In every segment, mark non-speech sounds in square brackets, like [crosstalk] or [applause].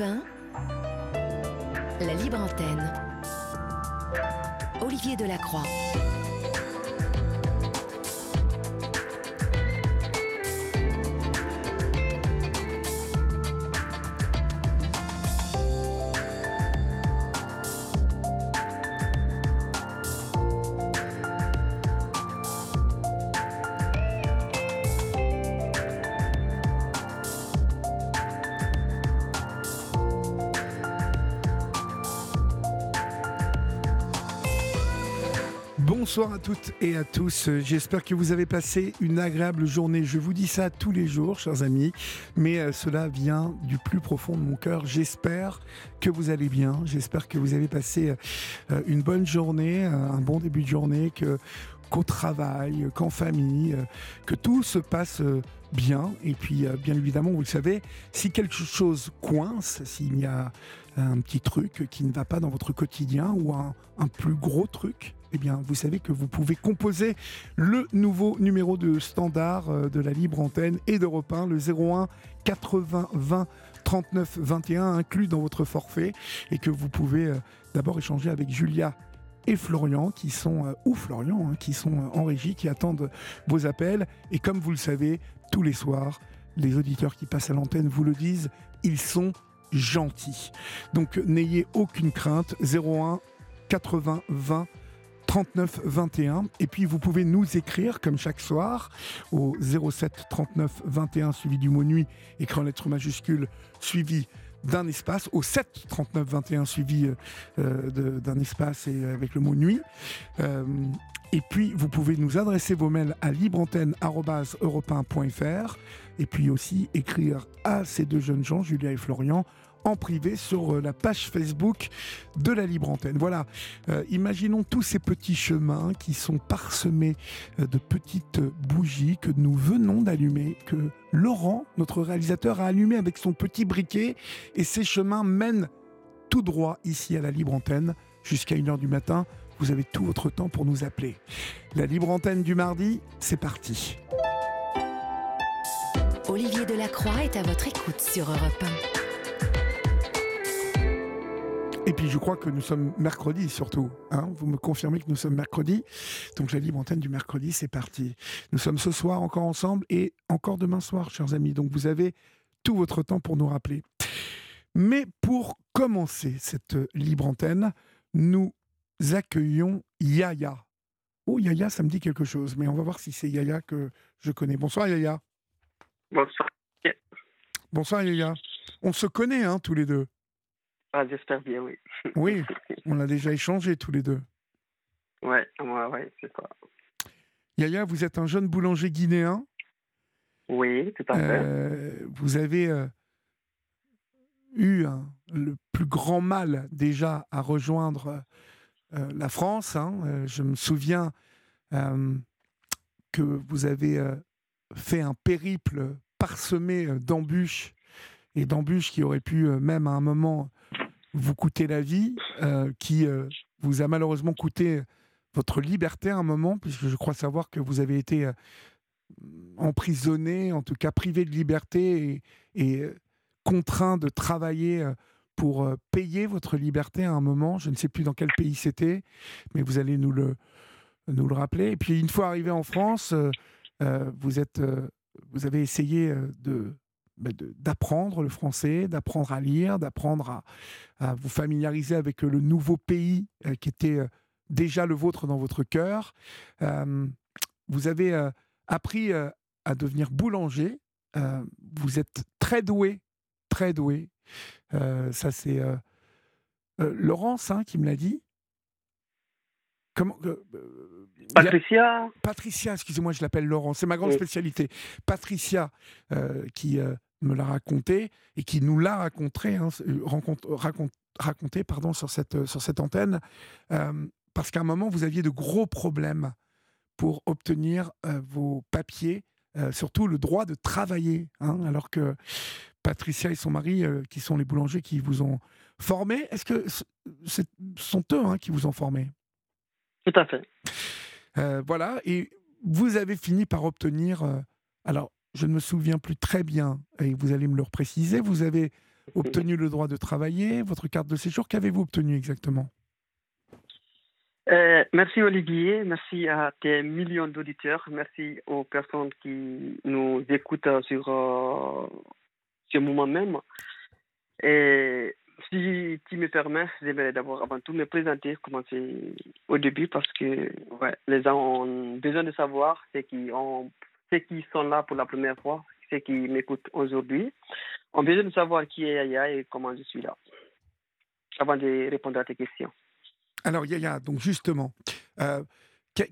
Europe 1, la libre antenne. Olivier Delacroix. Bonsoir à toutes et à tous. J'espère que vous avez passé une agréable journée. Je vous dis ça tous les jours, chers amis, mais euh, cela vient du plus profond de mon cœur. J'espère que vous allez bien. J'espère que vous avez passé euh, une bonne journée, euh, un bon début de journée, que qu'au travail, qu'en famille, que tout se passe bien. Et puis, bien évidemment, vous le savez, si quelque chose coince, s'il y a un petit truc qui ne va pas dans votre quotidien ou un plus gros truc, eh bien, vous savez que vous pouvez composer le nouveau numéro de standard euh, de la libre antenne et d'Europe 1, le 01 80 20 39 21, inclus dans votre forfait, et que vous pouvez euh, d'abord échanger avec Julia et Florian, qui sont, euh, ou Florian, hein, qui sont en régie, qui attendent vos appels. Et comme vous le savez, tous les soirs, les auditeurs qui passent à l'antenne vous le disent, ils sont gentils. Donc n'ayez aucune crainte, 01 80 20 39 21. Et puis vous pouvez nous écrire comme chaque soir au 07 39 21 suivi du mot nuit, écrit en lettres majuscules suivi d'un espace, au 7 39 21 suivi euh, d'un espace et avec le mot nuit. Euh, et puis, vous pouvez nous adresser vos mails à libreantenne.europe1.fr et puis aussi écrire à ces deux jeunes gens, Julia et Florian, en privé sur euh, la page Facebook de la Libre Antenne. Voilà, euh, imaginons tous ces petits chemins qui sont parsemés euh, de petites bougies que nous venons d'allumer, que Laurent, notre réalisateur, a allumé avec son petit briquet. Et ces chemins mènent tout droit ici à la Libre Antenne jusqu'à 1h du matin. Vous avez tout votre temps pour nous appeler. La Libre Antenne du mardi, c'est parti. Olivier Delacroix est à votre écoute sur Europe 1. Et puis je crois que nous sommes mercredi surtout. Hein Vous me confirmez que nous sommes mercredi. Donc la libre antenne du mercredi, c'est parti. Nous sommes ce soir encore ensemble et encore demain soir, chers amis. Donc vous avez tout votre temps pour nous rappeler. Mais pour commencer cette libre antenne, nous accueillons Yaya. Oh Yaya, ça me dit quelque chose, mais on va voir si c'est Yaya que je connais. Bonsoir Yaya. Bonsoir. Bonsoir Yaya. On se connaît hein, tous les deux. Ah, j'espère bien, oui. [laughs] Oui, on a déjà échangé tous les deux. Ouais, ouais, ouais, c'est ça. Yaya, vous êtes un jeune boulanger guinéen. Oui, tout à fait. Euh, vous avez euh, eu le plus grand mal déjà à rejoindre euh, la France. Hein. je me souviens que vous avez fait un périple parsemé d'embûches et d'embûches qui auraient pu même à un moment vous coûter la vie, euh, qui euh, vous a malheureusement coûté votre liberté à un moment, puisque je crois savoir que vous avez été euh, emprisonné, en tout cas privé de liberté et, contraint de travailler pour payer votre liberté à un moment. Je ne sais plus dans quel pays c'était, mais vous allez nous le, nous le rappeler. Et puis une fois arrivé en France, vous, êtes, vous avez essayé de d'apprendre le français, d'apprendre à lire, d'apprendre à, vous familiariser avec le nouveau pays euh, qui était euh, déjà le vôtre dans votre cœur. Euh, vous avez appris à devenir boulanger. vous êtes très doué, très doué. ça, c'est Laurence hein, qui me l'a dit. Comment, Patricia. Patricia, excusez-moi, je l'appelle Laurent, c'est ma grande spécialité. Patricia, qui me l'a raconté et qui nous l'a raconté, hein, raconté pardon, sur, cette, sur cette antenne, euh, parce qu'à un moment, vous aviez de gros problèmes pour obtenir euh, vos papiers, euh, surtout le droit de travailler, hein, alors que Patricia et son mari, qui sont les boulangers qui vous ont formé, est-ce que ce sont eux hein, qui vous ont formé Tout à fait. voilà, et vous avez fini par obtenir, alors je ne me souviens plus très bien, et vous allez me le préciser, vous avez obtenu le droit de travailler, votre carte de séjour. Qu'avez-vous obtenu exactement? Euh, merci Olivier, merci à tes millions d'auditeurs, merci aux personnes qui nous écoutent sur euh, ce moment même. Et si tu me permets, j'aimerais d'abord avant tout me présenter, commencer au début parce que les gens ont besoin de savoir ceux qui, ont, ceux qui sont là pour la première fois, ceux qui m'écoutent aujourd'hui, ont besoin de savoir qui est Yaya et comment je suis là, avant de répondre à tes questions. Alors Yaya, donc justement, euh,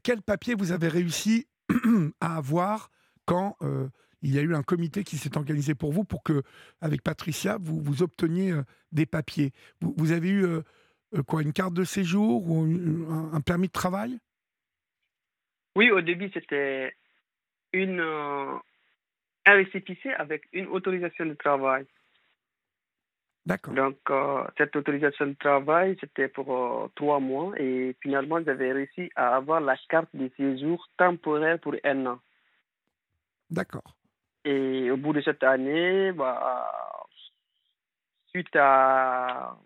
quel papier vous avez réussi [clears throat] à avoir quand euh, il y a eu un comité qui s'est organisé pour vous pour que, avec Patricia, vous, vous obteniez euh, des papiers? Vous, avez eu quoi, une carte de séjour ou un, permis de travail? Oui, au début, c'était une, un récépissé avec une autorisation de travail. D'accord. Donc, euh, cette autorisation de travail, c'était pour euh, trois mois et finalement, j'avais réussi à avoir la carte de séjour temporaire pour un an. D'accord. Et au bout de cette année, bah, suite à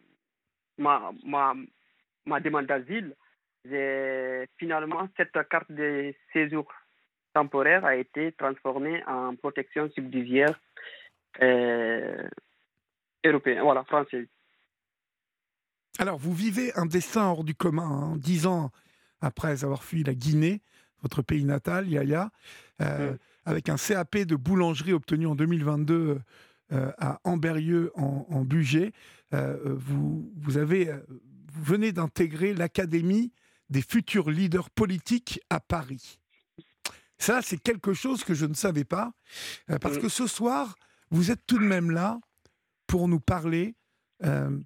ma, ma, ma demande d'asile, finalement, cette carte de séjour temporaire a été transformée en protection subsidiaire. Euh, européen, voilà, français. Alors, vous vivez un destin hors du commun, hein, dix ans après avoir fui la Guinée, votre pays natal, Yaya, euh, mm. avec un CAP de boulangerie obtenu en 2022 euh, à Amberieux en, en Bugey. Vous, vous, avez, vous venez d'intégrer l'Académie des futurs leaders politiques à Paris. Ça, c'est quelque chose que je ne savais pas, parce mm. que ce soir, vous êtes tout de même là pour nous parler euh,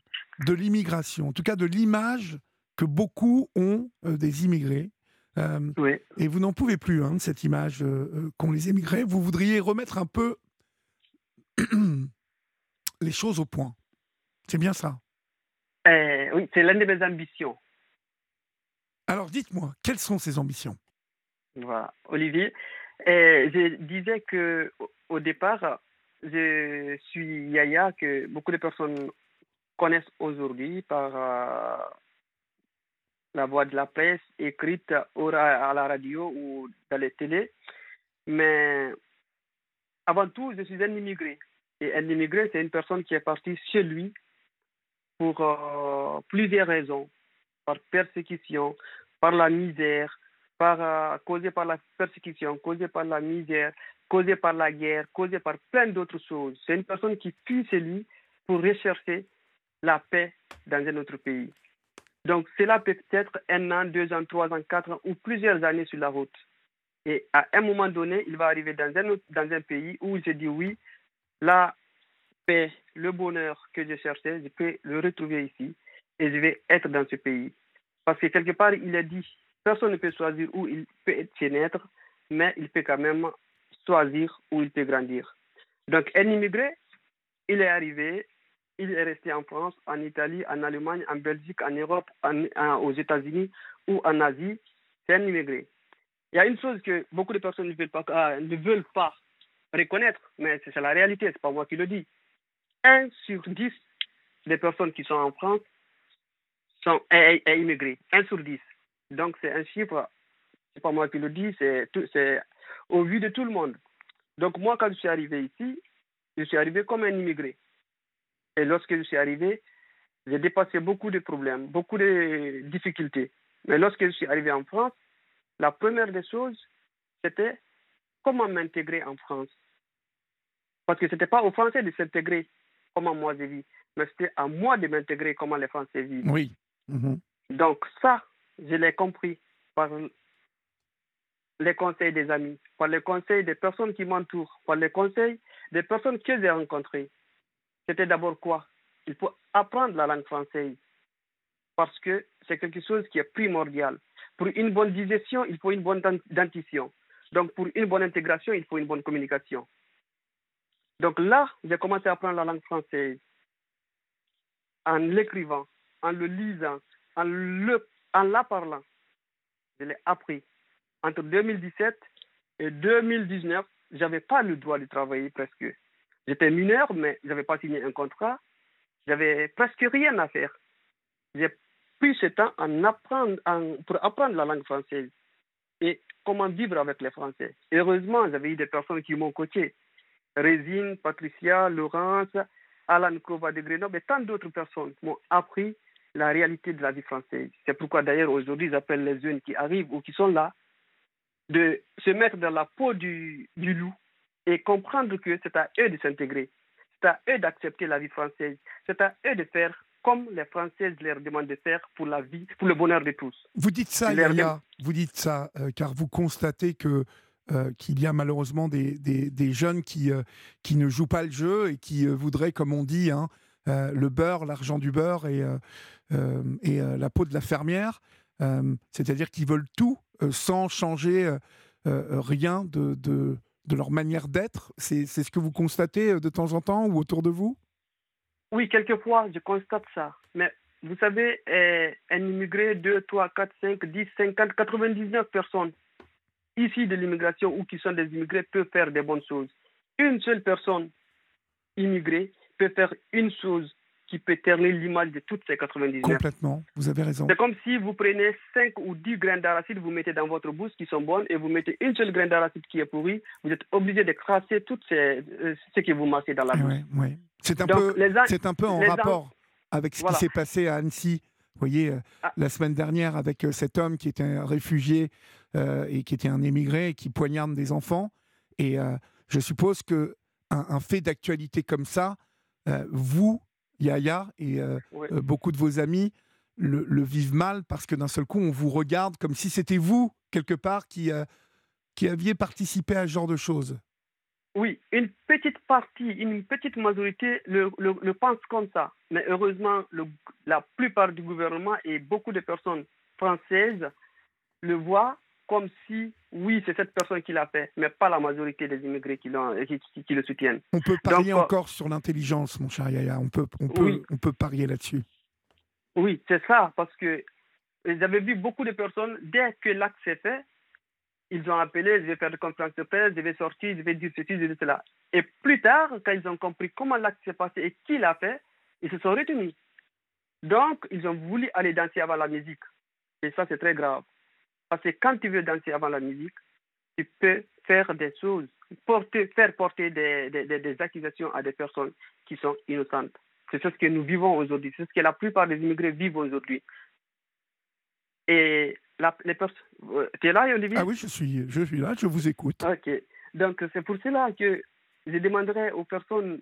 de l'immigration, en tout cas de l'image que beaucoup ont euh, des immigrés. Euh, et vous n'en pouvez plus hein, de cette image qu'ont les immigrés. Vous voudriez remettre un peu [clears throat] les choses au point. C'est bien ça Oui, c'est l'une de mes ambitions. Alors dites-moi, quelles sont ces ambitions? Olivier. je disais que au départ, je suis Yaya, que beaucoup de personnes connaissent aujourd'hui par euh, la voix de la presse, écrite à la radio ou dans les télés. Mais avant tout, je suis un immigré. Et un immigré, c'est une personne qui est partie chez lui pour euh, plusieurs raisons. Par persécution, par la misère, par, euh, causée par la persécution, causée par la misère, causée par la guerre, causée par plein d'autres choses. C'est une personne qui fuit chez lui pour rechercher la paix dans un autre pays. Donc cela peut être un an, deux ans, trois ans, quatre ans ou plusieurs années sur la route. Et à un moment donné, il va arriver dans un, dans un pays où il se dit oui, la paix, le bonheur que je cherchais, je peux le retrouver ici et je vais être dans ce pays. Parce que quelque part, il a dit, personne ne peut choisir où il peut naître, mais il peut quand même choisir où il peut grandir. Donc, un immigré, il est arrivé, il est resté en France, en Italie, en Allemagne, en Belgique, en Europe, aux États-Unis ou en Asie. C'est un immigré. Il y a une chose que beaucoup de personnes ne veulent pas, euh, ne veulent pas reconnaître, mais c'est la réalité, ce n'est pas moi qui le dis. Un sur dix des personnes qui sont en France sont est, immigrés. Un sur dix. Donc c'est un chiffre, ce n'est pas moi qui le dis, c'est au vu de tout le monde. Donc moi, quand je suis arrivé ici, je suis arrivé comme un immigré. Et lorsque je suis arrivé, j'ai dépassé beaucoup de problèmes, beaucoup de difficultés. Mais lorsque je suis arrivé en France, la première des choses, c'était comment m'intégrer en France. Parce que ce n'était pas aux Français de s'intégrer comment moi je vis, mais c'était à moi de m'intégrer comment les Français vivent. Oui. Mhm. Donc ça, je l'ai compris par les conseils des amis, par les conseils des personnes qui m'entourent, par les conseils des personnes que j'ai rencontrées. C'était d'abord quoi? Il faut apprendre la langue française parce que c'est quelque chose qui est primordial. Pour une bonne digestion, il faut une bonne dentition. Donc pour une bonne intégration, il faut une bonne communication. Donc là, j'ai commencé à apprendre la langue française en l'écrivant, en le lisant, en, le, en la parlant. Je l'ai appris entre 2017 et 2019, je n'avais pas le droit de travailler presque. J'étais mineur, mais je n'avais pas signé un contrat. J'avais presque rien à faire. J'ai pris ce temps en apprendre, pour apprendre la langue française et comment vivre avec les Français. Heureusement, j'avais eu des personnes qui m'ont coaché. Résine, Patricia, Laurence, Alan Kova de Grenoble et tant d'autres personnes m'ont appris la réalité de la vie française. C'est pourquoi d'ailleurs aujourd'hui j'appelle les jeunes qui arrivent ou qui sont là de se mettre dans la peau du, du loup et comprendre que c'est à eux de s'intégrer, c'est à eux d'accepter la vie française, c'est à eux de faire comme les Françaises leur demandent de faire pour la vie, pour le bonheur de tous. Vous dites ça, Yaya, vous dites ça, euh, car vous constatez que euh, qu'il y a malheureusement des, des, jeunes qui, euh, qui ne jouent pas le jeu et qui voudraient, comme on dit, hein, le beurre, l'argent du beurre et, et la peau de la fermière. C'est-à-dire qu'ils veulent tout sans changer rien de, de, de, leur manière d'être. C'est ce que vous constatez de temps en temps ou autour de vous? Oui, quelquefois, je constate ça. Mais vous savez, eh, un immigré, 2, 3, 4, 5, 10, 50, 99 personnes ici de l'immigration ou qui sont des immigrés peuvent faire des bonnes choses. Une seule personne immigrée peut faire une chose qui peut ternir l'image de toutes ces 99. Complètement, vous avez raison. C'est comme si vous prenez 5 ou 10 grains d'arachide, vous mettez dans votre bouche qui sont bonnes et vous mettez une seule grain d'arachide qui est pourri, vous êtes obligé de crasser tout euh, ce que vous massez dans la bouche. C'est un, peu, c'est un peu en rapport avec ce qui s'est passé à Annecy. Vous voyez, euh, ah. la semaine dernière, avec euh, cet homme qui était un réfugié et qui était un émigré et qui poignarde des enfants. Et je suppose que un fait d'actualité comme ça, vous, Yaya et euh, euh, beaucoup de vos amis le, vivent mal parce que d'un seul coup, on vous regarde comme si c'était vous, quelque part, qui, euh, qui aviez participé à ce genre de choses. Oui, une petite partie, une petite majorité le, le, pense comme ça. Mais heureusement, la plupart du gouvernement et beaucoup de personnes françaises le voient comme si, oui, c'est cette personne qui l'a fait, mais pas la majorité des immigrés qui, qui, qui, le soutiennent. On peut parier euh, encore sur l'intelligence, mon cher Yaya. On peut, on peut, on peut parier là-dessus. Oui, c'est ça, parce que j'avais vu beaucoup de personnes, dès que l'acte s'est fait, ils ont appelé, je vais faire des conférences de presse, je vais sortir, je vais dire ceci, je vais dire cela. Et plus tard, quand ils ont compris comment l'acte s'est passé et qui l'a fait, ils se sont retenus. Donc, ils ont voulu aller danser avant la musique. Et ça, c'est très grave. Parce que quand tu veux danser avant la musique, tu peux faire des choses, porter, faire porter des, des, des accusations à des personnes qui sont innocentes. C'est ce que nous vivons aujourd'hui. C'est ce que la plupart des immigrés vivent aujourd'hui. Et la, les personnes. Euh, tu es là, Olivier Ah oui, je suis, je suis là, je vous écoute. Ok. Donc, c'est pour cela que je demanderai aux personnes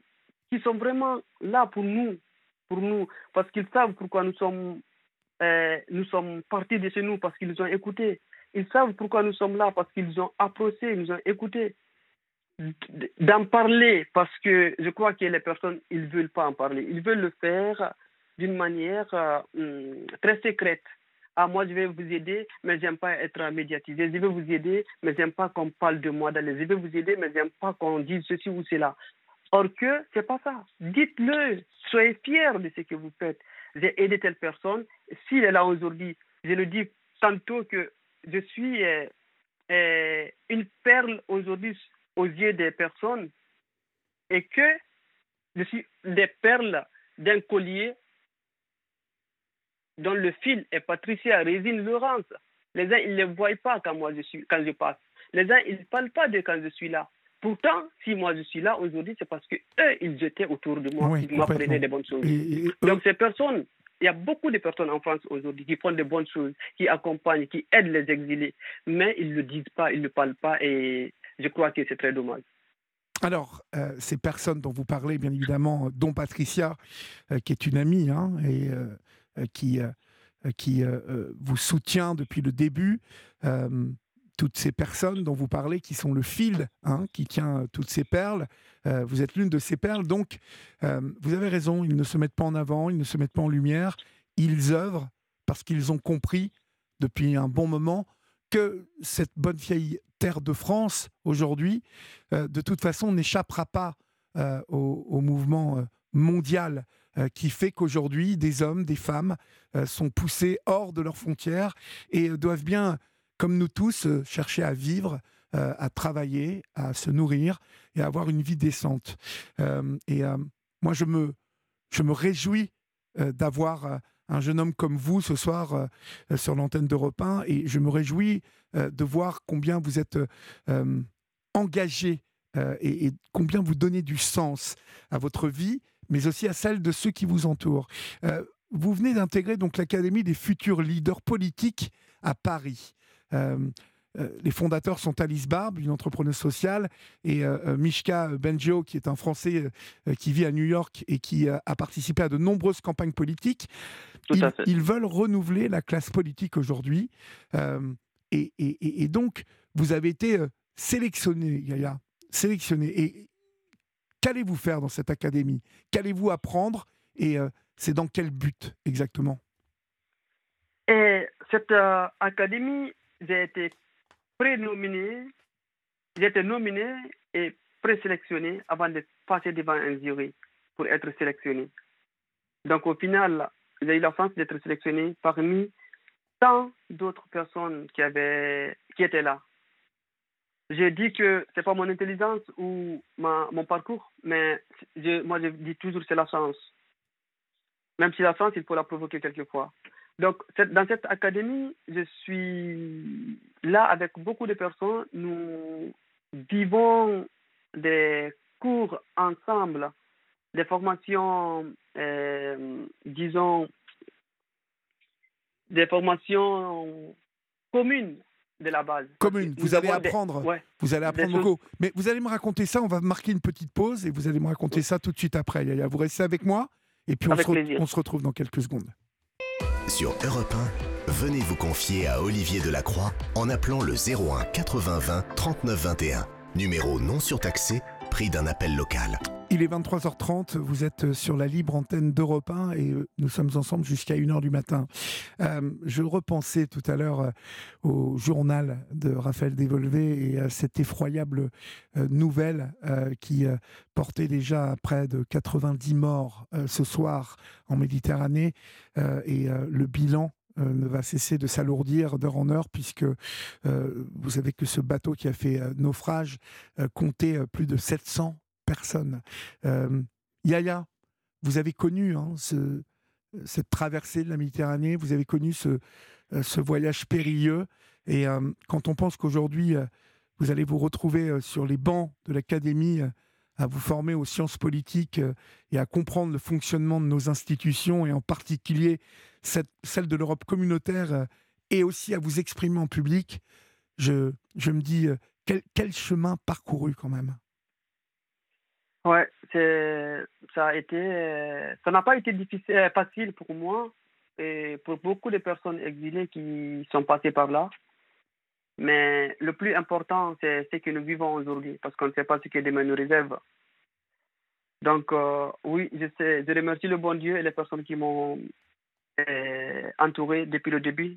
qui sont vraiment là pour nous, pour nous, parce qu'ils savent pourquoi nous sommes euh, nous sommes partis de chez nous parce qu'ils nous ont écoutés. Ils savent pourquoi nous sommes là, parce qu'ils ont approché, ils nous ont écoutés. D'en parler, parce que je crois que les personnes, ils ne veulent pas en parler. Ils veulent le faire d'une manière euh, hum, très secrète. Ah, moi, je vais vous aider, mais j'aime pas être médiatisé. Je vais vous aider, mais j'aime pas qu'on parle de moi. Je vais vous aider, mais j'aime pas qu'on dise ceci ou cela. Or que c'est pas ça. Dites-le. Soyez fiers de ce que vous faites j'ai aidé telle personne. S'il est là aujourd'hui, je le dis tantôt que je suis euh, euh, une perle aujourd'hui aux yeux des personnes et que je suis des perles d'un collier dont le fil est Patricia Résine Laurence. Les uns, ils ne voient pas quand moi je suis, quand je passe. Les uns, ils ne parlent pas de quand je suis là. Pourtant, si moi je suis là aujourd'hui, c'est parce que eux, ils étaient autour de moi, ils m'apprenaient des bonnes choses. Donc ces personnes, il y a beaucoup de personnes en France aujourd'hui qui font des bonnes choses, qui accompagnent, qui aident les exilés, mais ils ne le disent pas, ils ne parlent pas, et je crois que c'est très dommage. Alors, euh, ces personnes dont vous parlez, bien évidemment, dont Patricia, euh, qui est une amie hein, et euh, qui, qui vous soutient depuis le début, toutes ces personnes dont vous parlez, qui sont le fil hein, qui tient toutes ces perles. Euh, vous êtes l'une de ces perles. Donc, euh, vous avez raison, ils ne se mettent pas en avant, ils ne se mettent pas en lumière. Ils œuvrent parce qu'ils ont compris depuis un bon moment que cette bonne vieille terre de France, aujourd'hui, euh, de toute façon, n'échappera pas au, au, mouvement mondial qui fait qu'aujourd'hui, des hommes, des femmes sont poussés hors de leurs frontières et doivent bien comme nous tous, euh, chercher à vivre, euh, à travailler, à se nourrir et à avoir une vie décente. Euh, et moi, je me, je me réjouis d'avoir un jeune homme comme vous ce soir sur l'antenne d'Europe 1 et je me réjouis de voir combien vous êtes engagé et, combien vous donnez du sens à votre vie, mais aussi à celle de ceux qui vous entourent. vous venez d'intégrer donc l'Académie des futurs leaders politiques à Paris. Euh, les fondateurs sont Alice Barbe, une entrepreneuse sociale, et euh, euh, Mishka Benjo, qui est un Français qui vit à New York et qui a participé à de nombreuses campagnes politiques. Ils, veulent renouveler la classe politique aujourd'hui. Et, donc, vous avez été sélectionné, Yaya, sélectionné. Et qu'allez-vous faire dans cette académie? Qu'allez-vous apprendre? Et c'est dans quel but exactement? Et Cette académie, j'ai été pré-nominé, j'étais nominé et présélectionné avant de passer devant un jury pour être sélectionné. Donc au final, j'ai eu la chance d'être sélectionné parmi tant d'autres personnes qui, avaient, qui étaient là. J'ai dit que ce n'est pas mon intelligence ou mon parcours, mais moi je dis toujours c'est la chance. Même si la chance, il faut la provoquer quelquefois. Donc, dans cette académie, je suis là avec beaucoup de personnes. Nous vivons des cours ensemble, des formations, euh, disons, des formations communes de la base. Commune, vous allez apprendre, vous allez apprendre beaucoup. Mais vous allez me raconter ça, on va marquer une petite pause et vous allez me raconter ça tout de suite après. Vous restez avec moi et puis on on se retrouve dans quelques secondes. Sur Europe 1, venez vous confier à Olivier Delacroix en appelant le 01 80 20 39 21. Numéro non surtaxé, prix d'un appel local. Il est 23h30, vous êtes sur la libre antenne d'Europe 1 et euh, nous sommes ensemble jusqu'à 1h du matin. Euh, je repensais tout à l'heure euh, au journal de Raphaël Dévolvé et à cette effroyable nouvelle qui portait déjà près de 90 morts ce soir en Méditerranée et le bilan ne va cesser de s'alourdir d'heure en heure, puisque vous savez que ce bateau qui a fait naufrage comptait plus de 700 personne. Euh, Yaya, vous avez connu hein, ce, cette traversée de la Méditerranée, vous avez connu ce, euh, voyage périlleux. Et euh, quand on pense qu'aujourd'hui, vous allez vous retrouver sur les bancs de l'Académie à vous former aux sciences politiques et à comprendre le fonctionnement de nos institutions, et en particulier celle de l'Europe communautaire, et aussi à vous exprimer en public, je, je me dis, quel, quel chemin parcouru quand même Ouais, ça a été, ça n'a pas été difficile, euh, facile pour moi et pour beaucoup de personnes exilées qui sont passées par là. Mais le plus important, c'est ce que nous vivons aujourd'hui, parce qu'on ne sait pas ce que demain nous réserve. Donc, euh, oui, je, sais, je remercie le bon Dieu et les personnes qui m'ont euh, entouré depuis le début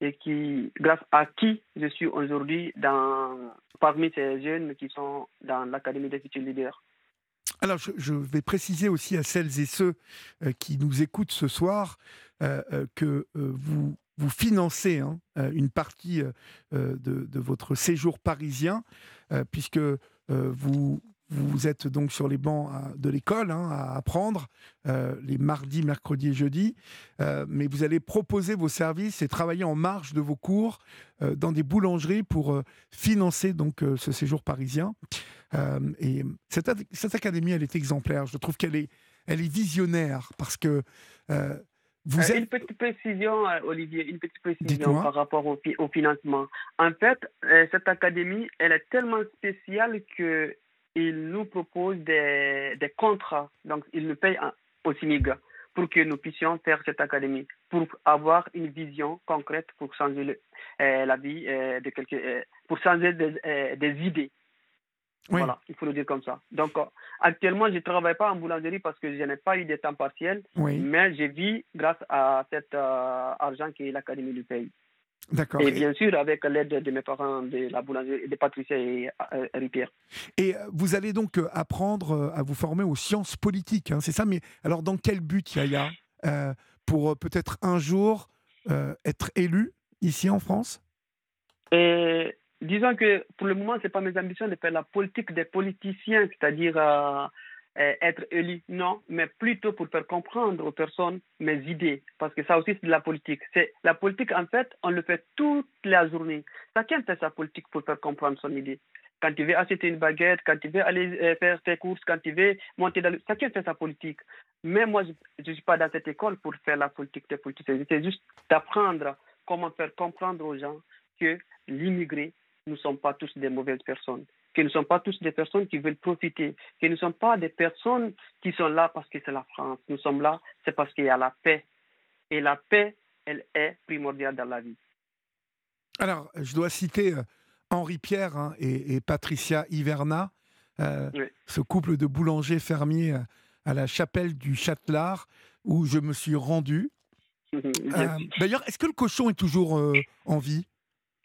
et qui, grâce à qui je suis aujourd'hui dans, parmi ces jeunes qui sont dans l'Académie des futurs leaders. Alors, je, vais préciser aussi à celles et ceux euh, qui nous écoutent ce soir euh, euh, que vous, vous financez hein, une partie de, votre séjour parisien, puisque vous, vous êtes donc sur les bancs de l'école hein, à apprendre les mardis, mercredis et jeudis, mais vous allez proposer vos services et travailler en marge de vos cours dans des boulangeries pour financer donc ce séjour parisien. Euh, et cette, cette, académie, elle est exemplaire. Je trouve qu'elle est, elle est visionnaire parce que euh, vous euh, Une petite précision, Olivier, une petite précision par rapport au, au, financement. En fait, cette académie, elle est tellement spéciale que il nous propose des, des contrats. Donc, il nous paye au SIMIG pour que nous puissions faire cette académie, pour avoir une vision concrète pour changer la vie de quelques, pour changer des idées voilà, il faut le dire comme ça. Donc, euh, actuellement, je ne travaille pas en boulangerie parce que je n'ai pas eu de temps partiel, mais je vis grâce à cet euh, argent qui est l'Académie du pays. D'accord. Et bien sûr, avec l'aide de mes parents de la boulangerie, de Patricia et euh, Ripière. Et vous allez donc apprendre à vous former aux sciences politiques, hein, c'est ça? Mais alors, dans quel but, Yaya Pour peut-être un jour être élu ici en France? Et disons que pour le moment, ce n'est pas mes ambitions de faire la politique des politiciens, c'est-à-dire euh, euh, être élu, non, mais plutôt pour faire comprendre aux personnes mes idées, parce que ça aussi c'est de la politique. C'est la politique en fait, on le fait toute la journée. Chacun fait sa politique pour faire comprendre son idée. Quand tu veux acheter une baguette, quand tu veux aller euh, faire tes courses, quand tu veux monter dans le... Chacun fait sa politique. Mais moi, je ne suis pas dans cette école pour faire la politique des politiciens. C'est juste d'apprendre comment faire comprendre aux gens que l'immigré, nous ne sommes pas tous des mauvaises personnes que nous ne sommes pas tous des personnes qui veulent profiter, que nous ne sommes pas des personnes qui sont là parce que c'est la France. Nous sommes là, c'est parce qu'il y a la paix. Et la paix, elle est primordiale dans la vie. Alors, je dois citer euh, Henri Pierre hein, et, Patricia Hiverna, euh, ce couple de boulangers fermiers euh, à la chapelle du Châtelard, où je me suis rendu. [laughs] D'ailleurs, est-ce que le cochon est toujours en vie?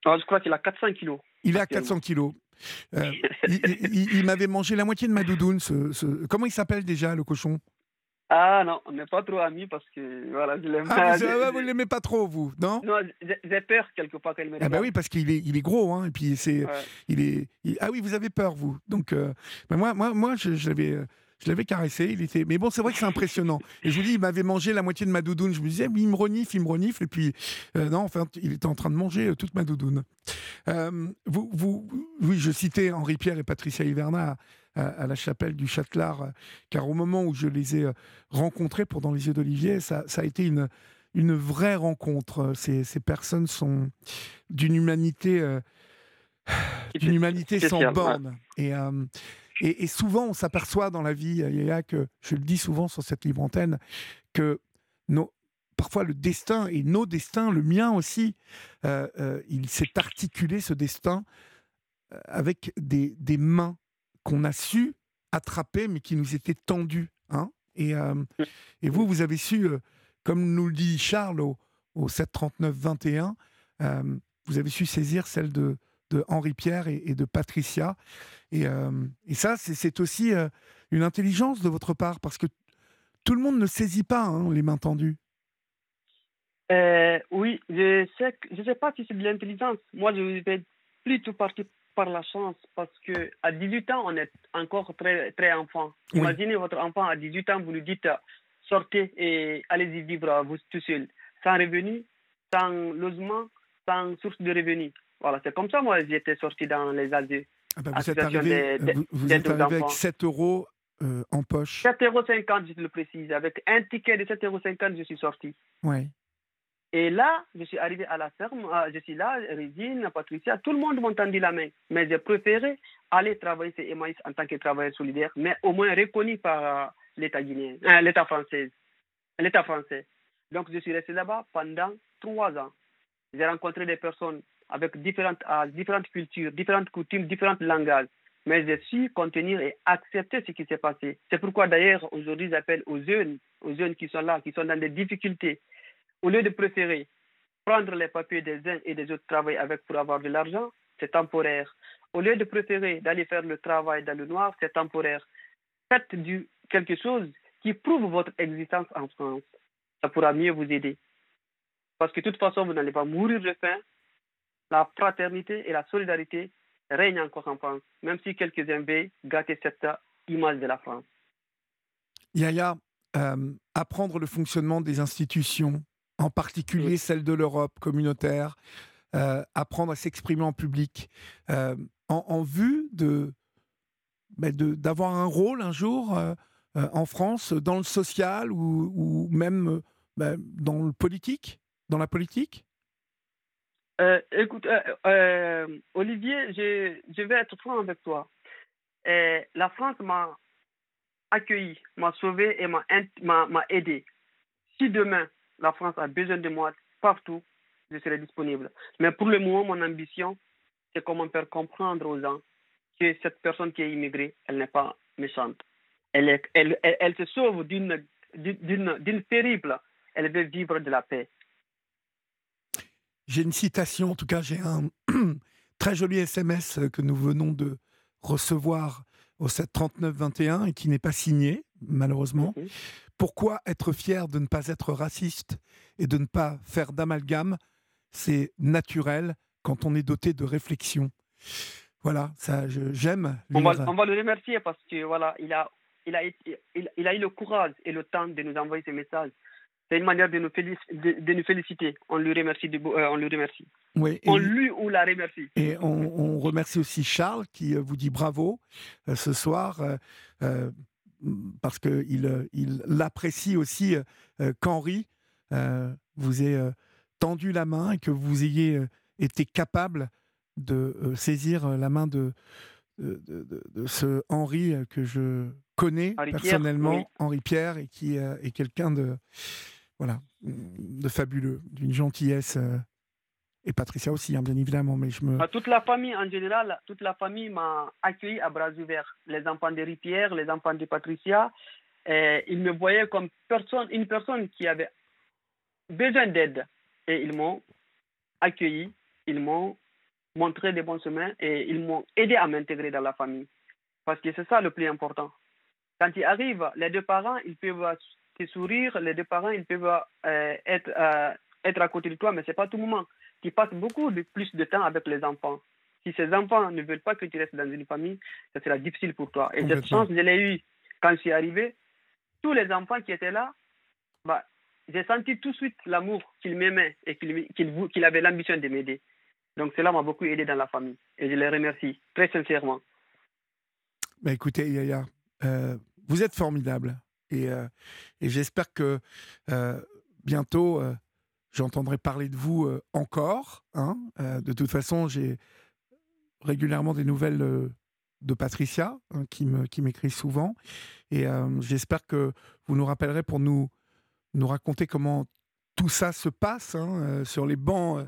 Ah, Je crois qu'il a 400 kilos. Il est à 400 kilos. Euh, il, m'avait mangé la moitié de ma doudoune. Ce, Comment il s'appelle déjà, le cochon? Ah non, on n'est pas trop amis parce que voilà, je l'aime ah, Vous, ne l'aimez pas trop, vous, non? Non, j'ai peur quelque part qu'elle me Ah bah oui, parce qu'il est, il est gros, hein, et puis c'est, il est, ah oui, vous avez peur, vous. Donc, euh, bah moi, moi, moi, je, je l'avais caressé, il était. Mais bon, c'est vrai que c'est impressionnant. Et je vous dis, il m'avait mangé la moitié de ma doudoune. Je me disais, il me renifle, il me renifle. Et puis, euh, non, enfin, il était en train de manger euh, toute ma doudoune. Euh, vous, vous, oui, je citais Henri Pierre et Patricia Hiverna à, la chapelle du Châtelard, car au moment où je les ai rencontrés pour Dans les yeux d'Olivier, ça, ça, a été une, une vraie rencontre. Ces, ces personnes sont d'une humanité, d'une humanité sans borne. Et et, souvent, on s'aperçoit dans la vie, Yaya, que je le dis souvent sur cette libre antenne, que parfois le destin et nos destins, le mien aussi, euh, euh, il s'est articulé ce destin euh, avec des, mains qu'on a su attraper, mais qui nous étaient tendues. Hein et, et, vous, vous avez su, comme nous le dit Charles au, au 739-21, vous avez su saisir celle de, de Henri Pierre et, de Patricia. Et, euh, et ça, c'est aussi euh, une intelligence de votre part, parce que tout le monde ne saisit pas hein, les mains tendues. Euh, oui, je sais, je sais pas si c'est de l'intelligence. Moi, je vais plutôt partir par la chance parce que à 18 ans, on est encore très, très enfant. Imaginez votre enfant à 18 ans, vous lui dites sortez et allez-y vivre vous tout seul, sans revenu, sans logement, sans source de revenus. Voilà, c'est comme ça, moi, j'étais sorti dans les asiles. Ah ben, vous êtes arrivé, vous, êtes arrivé avec 7 euros euh, en poche. 7,50 euros, je le précise. Avec un ticket de 7,50 euros, je suis sorti. Oui. Et là, je suis arrivé à la ferme, euh, je suis là, Régine, Patricia, tout le monde m'a tendu la main. Mais j'ai préféré aller travailler chez Emmaüs en tant que travailleur solidaire, mais au moins reconnu par euh, l'État guinéen, l'État français. L'État français. Donc, je suis resté là-bas pendant trois ans. J'ai rencontré des personnes avec différentes différentes cultures, différentes coutumes, différents langages. Mais j'ai su contenir et accepter ce qui s'est passé. C'est pourquoi d'ailleurs aujourd'hui j'appelle aux jeunes, aux jeunes qui sont là, qui sont dans des difficultés, au lieu de préférer prendre les papiers des uns et des autres, travailler avec pour avoir de l'argent, c'est temporaire. Au lieu de préférer d'aller faire le travail dans le noir, c'est temporaire. Faites du, quelque chose qui prouve votre existence en France. Ça pourra mieux vous aider. Parce que de toute façon, vous n'allez pas mourir de faim, la fraternité et la solidarité règnent encore en France, même si quelques-uns veulent gâter cette image de la France. Yaya, euh, apprendre le fonctionnement des institutions, en particulier celle de l'Europe communautaire, euh, apprendre à s'exprimer en public, euh, en, vue ben de d'avoir un rôle un jour en France dans le social ou, même ben, dans le politique, dans la politique? Euh, écoute, euh, euh, Olivier, je, vais être franc avec toi. la France m'a accueilli, m'a sauvé et m'a aidé. Si demain, la France a besoin de moi partout, je serai disponible. Mais pour le moment, mon ambition, c'est comment faire comprendre aux gens que cette personne qui est immigrée, elle n'est pas méchante. Elle, elle se sauve d'une terrible. Elle veut vivre de la paix. J'ai une citation, en tout cas, j'ai un [clears throat] très joli SMS que nous venons de recevoir au 739-21 et qui n'est pas signé, malheureusement. Mhm. Pourquoi être fier de ne pas être raciste et de ne pas faire d'amalgame? C'est naturel quand on est doté de réflexion. Voilà, ça, j'aime. On va, on va, le remercier parce que voilà, il a, il a, il, a eu le courage et le temps de nous envoyer ce message. C'est une manière de nous, de, nous féliciter. On lui remercie. De, euh, on lui remercie. Oui, on lui ou la remercie. Et on, remercie aussi Charles qui euh, vous dit bravo euh, ce soir parce qu'il il l'apprécie aussi qu'Henri vous ait tendu la main et que vous ayez été capable de saisir la main de, de, de, ce Henri que je connais personnellement, Henri Pierre, et qui est quelqu'un de voilà, de fabuleux, d'une gentillesse. Euh, et Patricia aussi, hein, bien évidemment. Mais je me... Bah, toute la famille, en général, toute la famille m'a accueilli à bras ouverts. Les enfants de Pierre, les enfants de Patricia. Ils me voyaient comme une personne qui avait besoin d'aide. Et ils m'ont accueilli, ils m'ont montré des bons chemins et ils m'ont aidé à m'intégrer dans la famille. Parce que c'est ça le plus important. Quand ils arrivent, les deux parents, ils peuvent sourire, les deux parents, ils peuvent euh, être, euh, être à côté de toi, mais ce n'est pas tout le moment. Tu passes beaucoup de, plus de temps avec les enfants. Si ces enfants ne veulent pas que tu restes dans une famille, ça sera difficile pour toi. Et cette chance, je l'ai eue quand je suis arrivé. Tous les enfants qui étaient là, bah, j'ai senti tout de suite l'amour qu'ils m'aimaient et qu'il avait l'ambition de m'aider. Donc cela m'a beaucoup aidé dans la famille. Et je les remercie très sincèrement. Bah écoutez, Yaya, euh, vous êtes formidable. Euh, et, j'espère que euh, bientôt, euh, j'entendrai parler de vous encore. Hein. de toute façon, j'ai régulièrement des nouvelles de Patricia, hein, qui m'écrit souvent. Et j'espère que vous nous rappellerez pour nous, nous raconter comment tout ça se passe hein, sur les bancs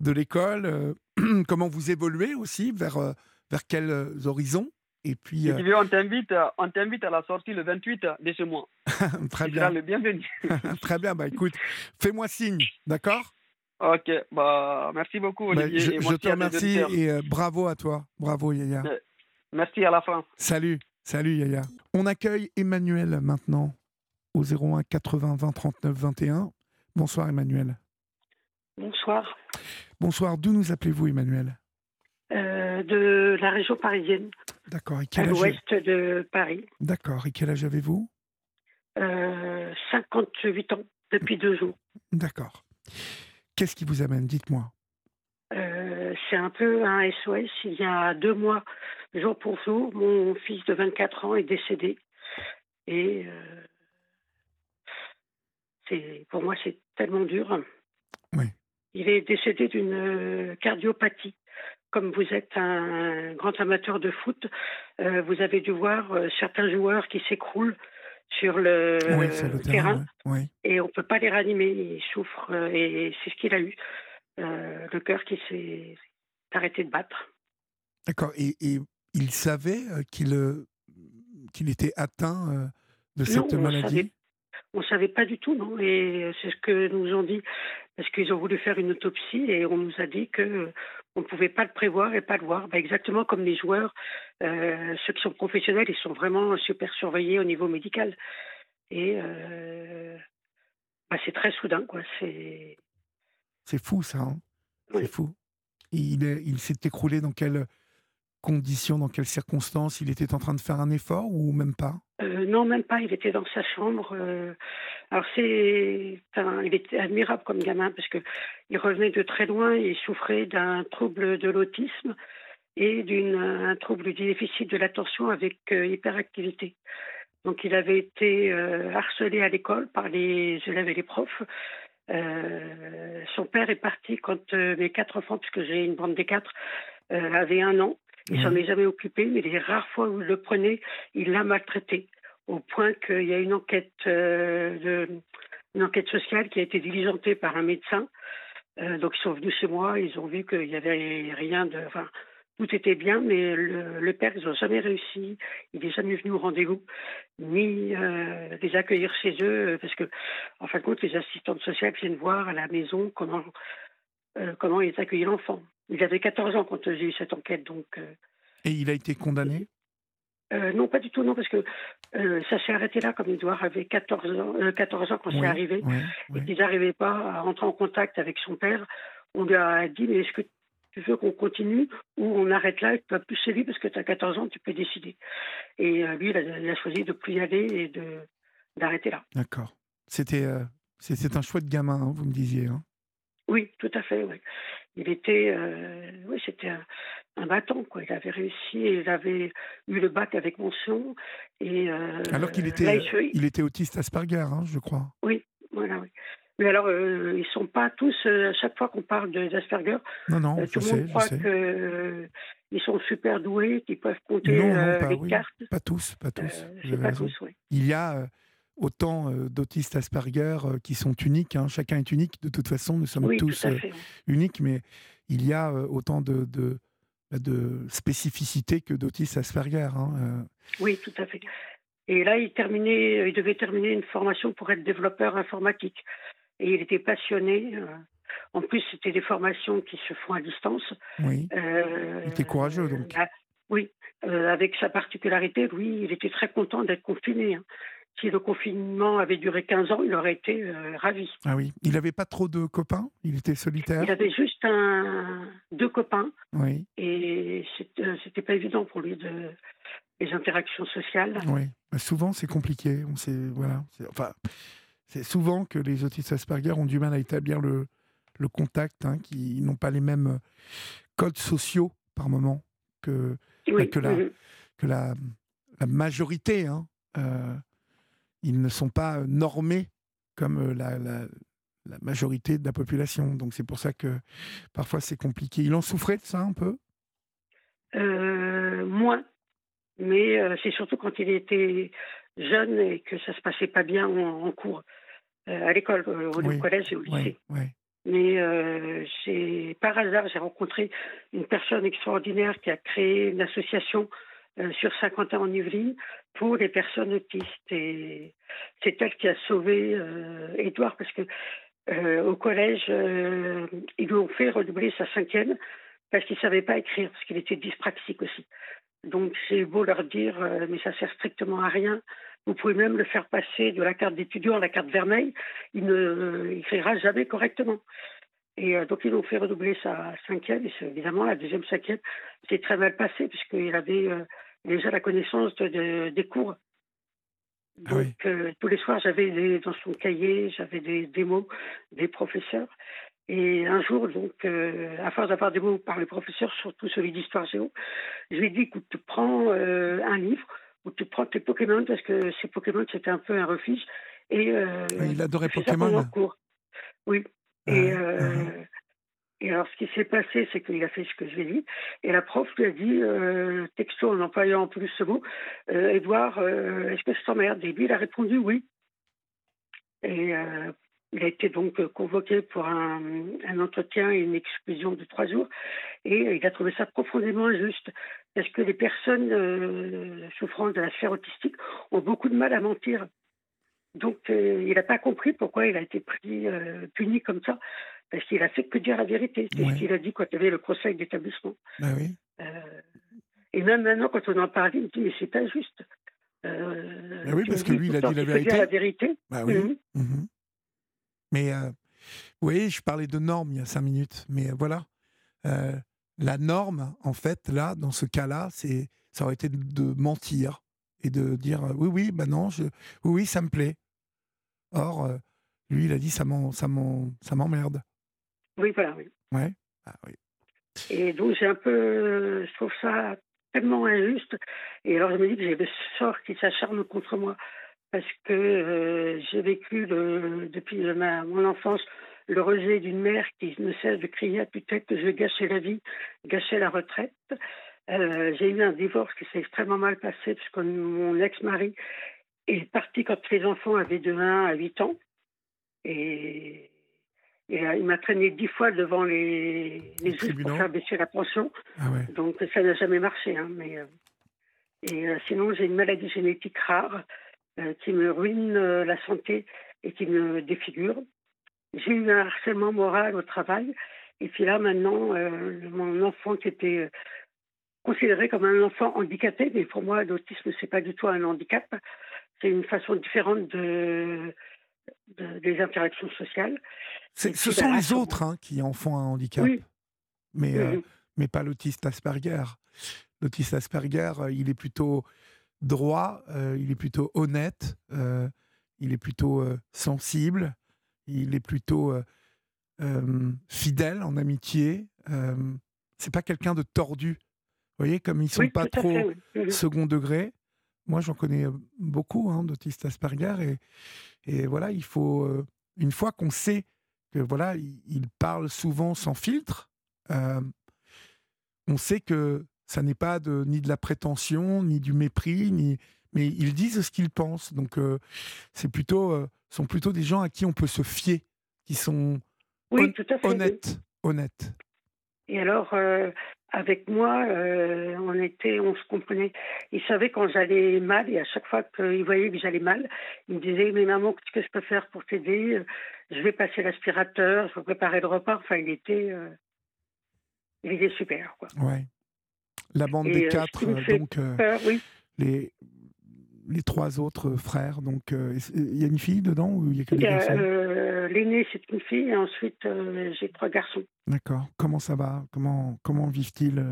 de l'école, [clears throat] comment vous évoluez aussi, vers, vers quels horizons. Et puis. Euh, on t'invite, on t'invite à la sortie le 28 de ce mois. [laughs] Très bien. le bienvenu. [laughs] Très bien. Bah écoute, fais-moi signe, d'accord? Ok. Bah merci beaucoup bah, Olivier. je, te remercie et euh, bravo à toi. Bravo Yaya. Euh, merci à la fin. Salut. Salut Yaya. On accueille Emmanuel maintenant au 01 80 20 39 21. Bonsoir Emmanuel. Bonsoir. Bonsoir. D'où nous appelez-vous Emmanuel? Euh, de la région parisienne. D'accord. À l'ouest de Paris. D'accord. Et quel âge avez-vous? Euh, 58 ans, depuis deux jours. D'accord. Qu'est-ce qui vous amène? Dites-moi. Euh, c'est un peu un SOS. Il y a deux mois, jour pour jour, mon fils de 24 ans est décédé. Et euh, c'est, pour moi, c'est tellement dur. Oui. Il est décédé d'une cardiopathie comme vous êtes un grand amateur de foot, euh, vous avez dû voir euh, certains joueurs qui s'écroulent sur le, terrain, et on ne peut pas les ranimer, ils souffrent euh, et c'est ce qu'il a eu, le cœur qui s'est arrêté de battre. D'accord, et, il savait qu'il qu'il était atteint de cette maladie? on ne savait pas du tout, non. Et c'est ce que nous ont dit, parce qu'ils ont voulu faire une autopsie et on nous a dit que on ne pouvait pas le prévoir et pas le voir. Bah, exactement comme les joueurs, euh, ceux qui sont professionnels, ils sont vraiment super surveillés au niveau médical. Et euh, bah, c'est très soudain, quoi. C'est. C'est fou, ça. Hein. c'est fou. Il, il s'est écroulé dans quelle conditions, dans quelles circonstances Il était en train de faire un effort ou même pas? Euh, Non, même pas. Il était dans sa chambre. Euh, alors c'est, il était admirable comme gamin parce que il revenait de très loin. Il souffrait d'un trouble de l'autisme et d'un trouble du déficit de l'attention avec euh, hyperactivité. Donc il avait été harcelé à l'école par les élèves et les profs. son père est parti quand mes quatre enfants, puisque j'ai une bande des quatre, avaient un an. Il s'en est jamais occupé, mais les rares fois où il le prenait, il l'a maltraité, au point qu'il y a une enquête, euh, une enquête sociale qui a été diligentée par un médecin. Euh, donc ils sont venus chez moi, ils ont vu qu'il n'y avait rien de... Enfin, tout était bien, mais le, père, ils n'ont jamais réussi. Il n'est jamais venu au rendez-vous, ni euh, les accueillir chez eux, parce que, en fin de compte, les assistantes sociales viennent voir à la maison comment, comment ils accueillent l'enfant. Il avait 14 ans quand j'ai eu cette enquête. Donc, euh, Et il a été condamné? Euh, Non, pas du tout, non, parce que euh, ça s'est arrêté là, comme Edouard avait 14 ans, 14 ans quand c'est arrivé, et qu'il n'arrivait pas à rentrer en contact avec son père. On lui a dit, mais est-ce que tu veux qu'on continue ou on arrête là et tu vas plus chez lui parce que tu as 14 ans, tu peux décider. Et lui, il a, choisi de plus y aller et de d'arrêter là. D'accord. C'était c'est un choix de gamin, hein, vous me disiez. Hein? Oui, tout à fait. Oui. Il était, euh, oui, c'était un, un, bâton quoi. Il avait réussi, il avait eu le bac avec mention et. Alors qu'il était, il était autiste Asperger, hein, je crois. Oui, voilà, oui. Mais alors, euh, ils ne sont pas tous, euh, à chaque fois qu'on parle d'Asperger, non, non, euh, tout le monde croit qu'ils sont super doués, qu'ils peuvent compter les cartes. Pas tous, pas tous. pas tous oui. Il y a autant d'autistes Asperger qui sont uniques. Hein. Chacun est unique, de toute façon, nous sommes tous uniques, mais il y a autant de, de, de spécificités que d'autistes Asperger. Hein, oui, tout à fait. Et là, il, terminait, il devait terminer une formation pour être développeur informatique et il était passionné. Euh. En plus, c'était des formations qui se font à distance. Oui. Euh, il était courageux, donc. Bah, oui, euh, avec sa particularité, lui, il était très content d'être confiné. Hein. Si le confinement avait duré 15 ans, il aurait été ravi. Ah oui. Il n'avait pas trop de copains? Il était solitaire? Il avait juste un... deux copains. Oui. Et c'était pas évident pour lui de les interactions sociales. Oui. Bah, souvent, c'est compliqué. On sait, voilà. Enfin, c'est souvent que les autistes Asperger ont du mal à établir le, le contact, hein, qui n'ont pas les mêmes euh, codes sociaux par moment que, bah, que, la, que la, la majorité. Hein. Euh, ils ne sont pas normés comme la, la, la majorité de la population. Donc c'est pour ça que parfois c'est compliqué. Il en souffrait de ça un peu? Euh, Moins. Mais c'est surtout quand il était jeune et que ça se passait pas bien en cours. Euh, à l'école, au collège et au lycée. Mais euh, par hasard, j'ai rencontré une personne extraordinaire qui a créé une association sur Saint-Quentin en Yvelines pour les personnes autistes. Et c'est elle qui a sauvé Édouard parce que au collège, ils lui ont fait redoubler sa cinquième parce qu'il ne savait pas écrire, parce qu'il était dyspraxique aussi. Donc c'est beau leur dire, mais ça sert strictement à rien. Vous pouvez même le faire passer de la carte d'étudiant à la carte vermeille. Il ne écrira jamais correctement. Et euh, donc, ils ont fait redoubler sa cinquième. Et évidemment, la deuxième cinquième s'est très mal passée, puisqu'il avait euh, déjà la connaissance de, des cours. Ah donc, euh, tous les soirs, j'avais dans son cahier, j'avais des, des, mots des professeurs. Et un jour, donc, à force d'avoir des mots par les professeurs, surtout celui d'histoire géo, je lui ai dit, écoute, prends un livre, où tu prends tes Pokémon parce que ces Pokémon c'était un peu un refuge. Et, euh, il adorait Pokémon. Oui. Et, euh, et alors, ce qui s'est passé, c'est qu'il a fait ce que je lui ai dit. Et la prof lui a dit, euh, texto en employant en plus ce mot, Edouard, est-ce que ça t'emmerde? Et lui, il a répondu oui. Et il a été donc convoqué pour un, un, entretien et une exclusion de trois jours. Et il a trouvé ça profondément injuste parce que les personnes euh, souffrant de la sphère autistique ont beaucoup de mal à mentir. Donc, euh, il n'a pas compris pourquoi il a été pris, euh, puni comme ça, parce qu'il a fait que dire la vérité. C'est ce qu'il a dit quand il y avait le conseil d'établissement. Bah oui. et même maintenant, quand on en parle, il me dit, mais c'est injuste. Bah oui, parce que lui, il a dit la vérité. la vérité. Bah oui. Mhm. Mais, vous voyez, je parlais de normes il y a cinq minutes, mais voilà la norme, en fait, là, dans ce cas-là, c'est ça aurait été de mentir et de dire euh, oui, oui, bah non, je, oui, oui, ça me plaît. Or, euh, lui, il a dit ça m'emmerde. Oui, voilà, oui. Ouais. Ah, oui. Et donc, j'ai un peu, je trouve ça tellement injuste. Et alors, je me dis que j'ai le sort qui s'acharne contre moi. Parce que euh, j'ai vécu depuis mon enfance le rejet d'une mère qui ne cesse de crier à tue-tête que je gâchais la vie, gâchais la retraite. Euh, j'ai eu un divorce qui s'est extrêmement mal passé puisque mon ex-mari est parti quand les enfants avaient de 1 à 8 ans. Et, euh, il m'a traîné dix fois devant les, les juges pour faire baisser la pension. Ah Donc ça n'a jamais marché. Hein, mais, euh, et sinon, j'ai une maladie génétique rare qui me ruine la santé et qui me défigure. J'ai eu un harcèlement moral au travail. Et puis là, maintenant, euh, mon enfant qui était euh, considéré comme un enfant handicapé, mais pour moi, l'autisme, c'est pas du tout un handicap. C'est une façon différente de, des interactions sociales. ce sont les autres hein, qui en font un handicap. Oui, mais, mais pas l'autiste Asperger. L'autiste Asperger, il est plutôt droit, il est plutôt honnête, il est plutôt sensible, il est plutôt fidèle en amitié. c'est pas quelqu'un de tordu. Vous voyez, comme ils sont pas trop second degré. Moi, j'en connais beaucoup hein, d'autistes Asperger et, et, voilà, il faut une fois qu'on sait que voilà, il, parle souvent sans filtre, on sait que ça n'est pas de, ni de la prétention, ni du mépris, ni mais ils disent ce qu'ils pensent. Donc, c'est plutôt, sont plutôt des gens à qui on peut se fier, qui sont honnêtes, honnêtes. Et alors, avec moi, on était, on se comprenait. Il savait quand j'allais mal, et à chaque fois qu'il voyait que j'allais mal, il me disait "Mais maman, qu'est-ce que je peux faire pour t'aider? Je vais passer l'aspirateur, je vais préparer le repas." Enfin, il était, il était super, quoi. Ouais. La bande des quatre, donc oui. les les trois autres frères. Donc, il y a une fille dedans ou il y a que des garçons L'aîné, c'est une fille, et ensuite, j'ai trois garçons. D'accord. Comment ça va? Comment, comment vivent-ils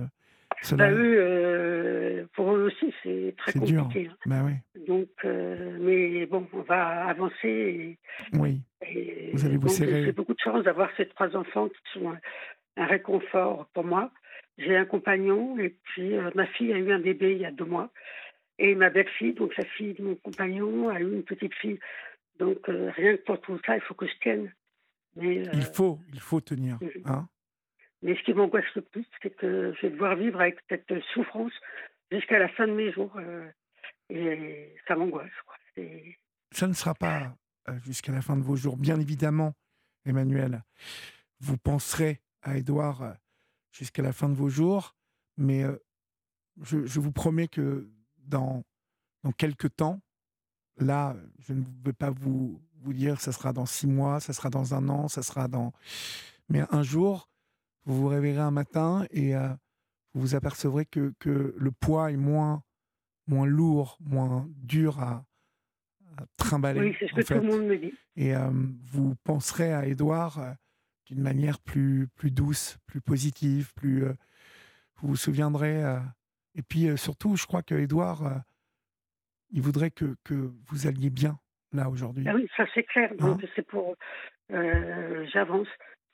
bah, eux, pour eux aussi, c'est très compliqué. Dur. Hein. Bah, oui. Donc, mais bon, on va avancer. oui. vous allez vous serrer. J'ai beaucoup de chance d'avoir ces trois enfants qui sont un, réconfort pour moi. J'ai un compagnon et puis ma fille a eu un bébé il y a deux mois. Et ma belle-fille, donc la fille de mon compagnon, a eu une petite fille. Donc euh, rien que pour tout ça, il faut que je tienne. Mais, il euh, faut, il faut tenir. Hein mais ce qui m'angoisse le plus, c'est que je vais devoir vivre avec cette souffrance jusqu'à la fin de mes jours. Euh, et ça m'angoisse. Ça ne sera pas jusqu'à la fin de vos jours, bien évidemment, Emmanuel. Vous penserez à Édouard jusqu'à la fin de vos jours, mais je, je vous promets que dans, dans quelques temps. Là, je ne vais pas vous, vous dire ça sera dans six mois, ça sera dans un an, ça sera dans. Mais un jour, vous vous réveillerez un matin et euh, vous vous apercevrez que, que le poids est moins, moins lourd, moins dur à, trimballer. Oui, c'est ce que tout le monde me dit. Et euh, vous penserez à Édouard euh, d'une manière plus, plus douce, plus positive, plus. vous vous souviendrez et puis surtout, je crois que Edouard, il voudrait que, que vous alliez bien là aujourd'hui. Ah oui, ça c'est clair. Donc hein? c'est pour. J'avance.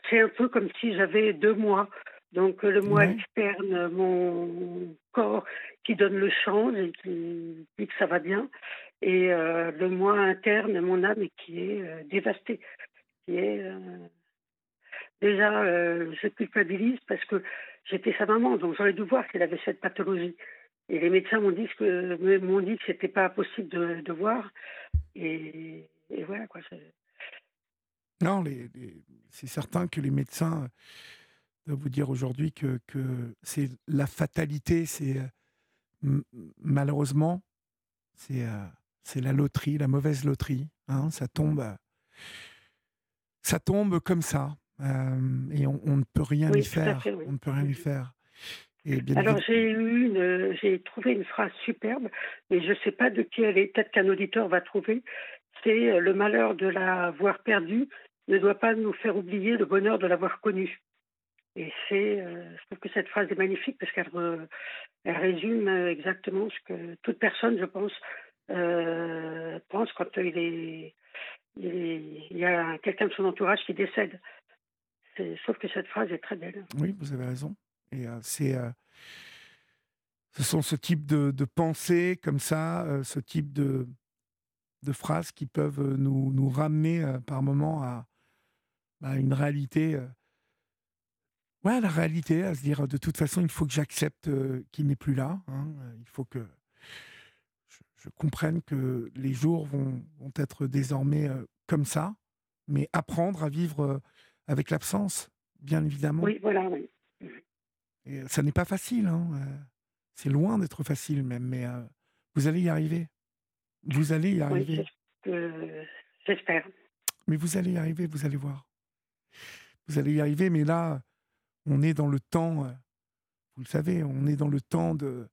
C'est un peu comme si j'avais deux mois. Donc le mois externe, mon corps qui donne le change et qui dit que ça va bien. Et le mois interne, mon âme qui est dévastée. Qui est. Déjà, je culpabilise parce que J'étais sa maman, donc j'aurais dû voir qu'elle avait cette pathologie. Et les médecins m'ont dit que m'ont dit que c'était pas possible de, de voir. Et, voilà quoi. Non, c'est certain que les médecins doivent vous dire aujourd'hui que, que c'est la fatalité, c'est malheureusement c'est c'est la loterie, la mauvaise loterie. Hein, ça tombe, ça tombe comme ça. Euh, et on, ne peut rien y faire. On ne peut rien y faire. Alors j'ai eu j'ai trouvé une phrase superbe, mais je ne sais pas de qui elle est. Peut-être qu'un auditeur va trouver. C'est euh, le malheur de l'avoir perdu ne doit pas nous faire oublier le bonheur de l'avoir connu. Et c'est, euh, je trouve que cette phrase est magnifique parce qu'elle elle résume exactement ce que toute personne, je pense, pense quand il est, il y a quelqu'un de son entourage qui décède. Sauf que cette phrase est très belle. Oui, vous avez raison. Et euh, c'est, euh, ce sont ce type de, pensées comme ça, euh, ce type de, phrases qui peuvent nous, ramener par moments à, bah, une réalité. ouais, la réalité, à se dire de toute façon, il faut que j'accepte qu'il n'est plus là. Hein, il faut que je, je, comprenne que les jours vont, vont être désormais comme ça, mais apprendre à vivre avec l'absence, bien évidemment. Oui, voilà, oui. Et ça n'est pas facile, hein. Euh, c'est loin d'être facile même, mais euh, vous allez y arriver. Vous allez y arriver. J'espère. Mais vous allez y arriver, vous allez voir. Vous allez y arriver, mais là, on est dans le temps, euh, vous le savez, on est dans le temps de,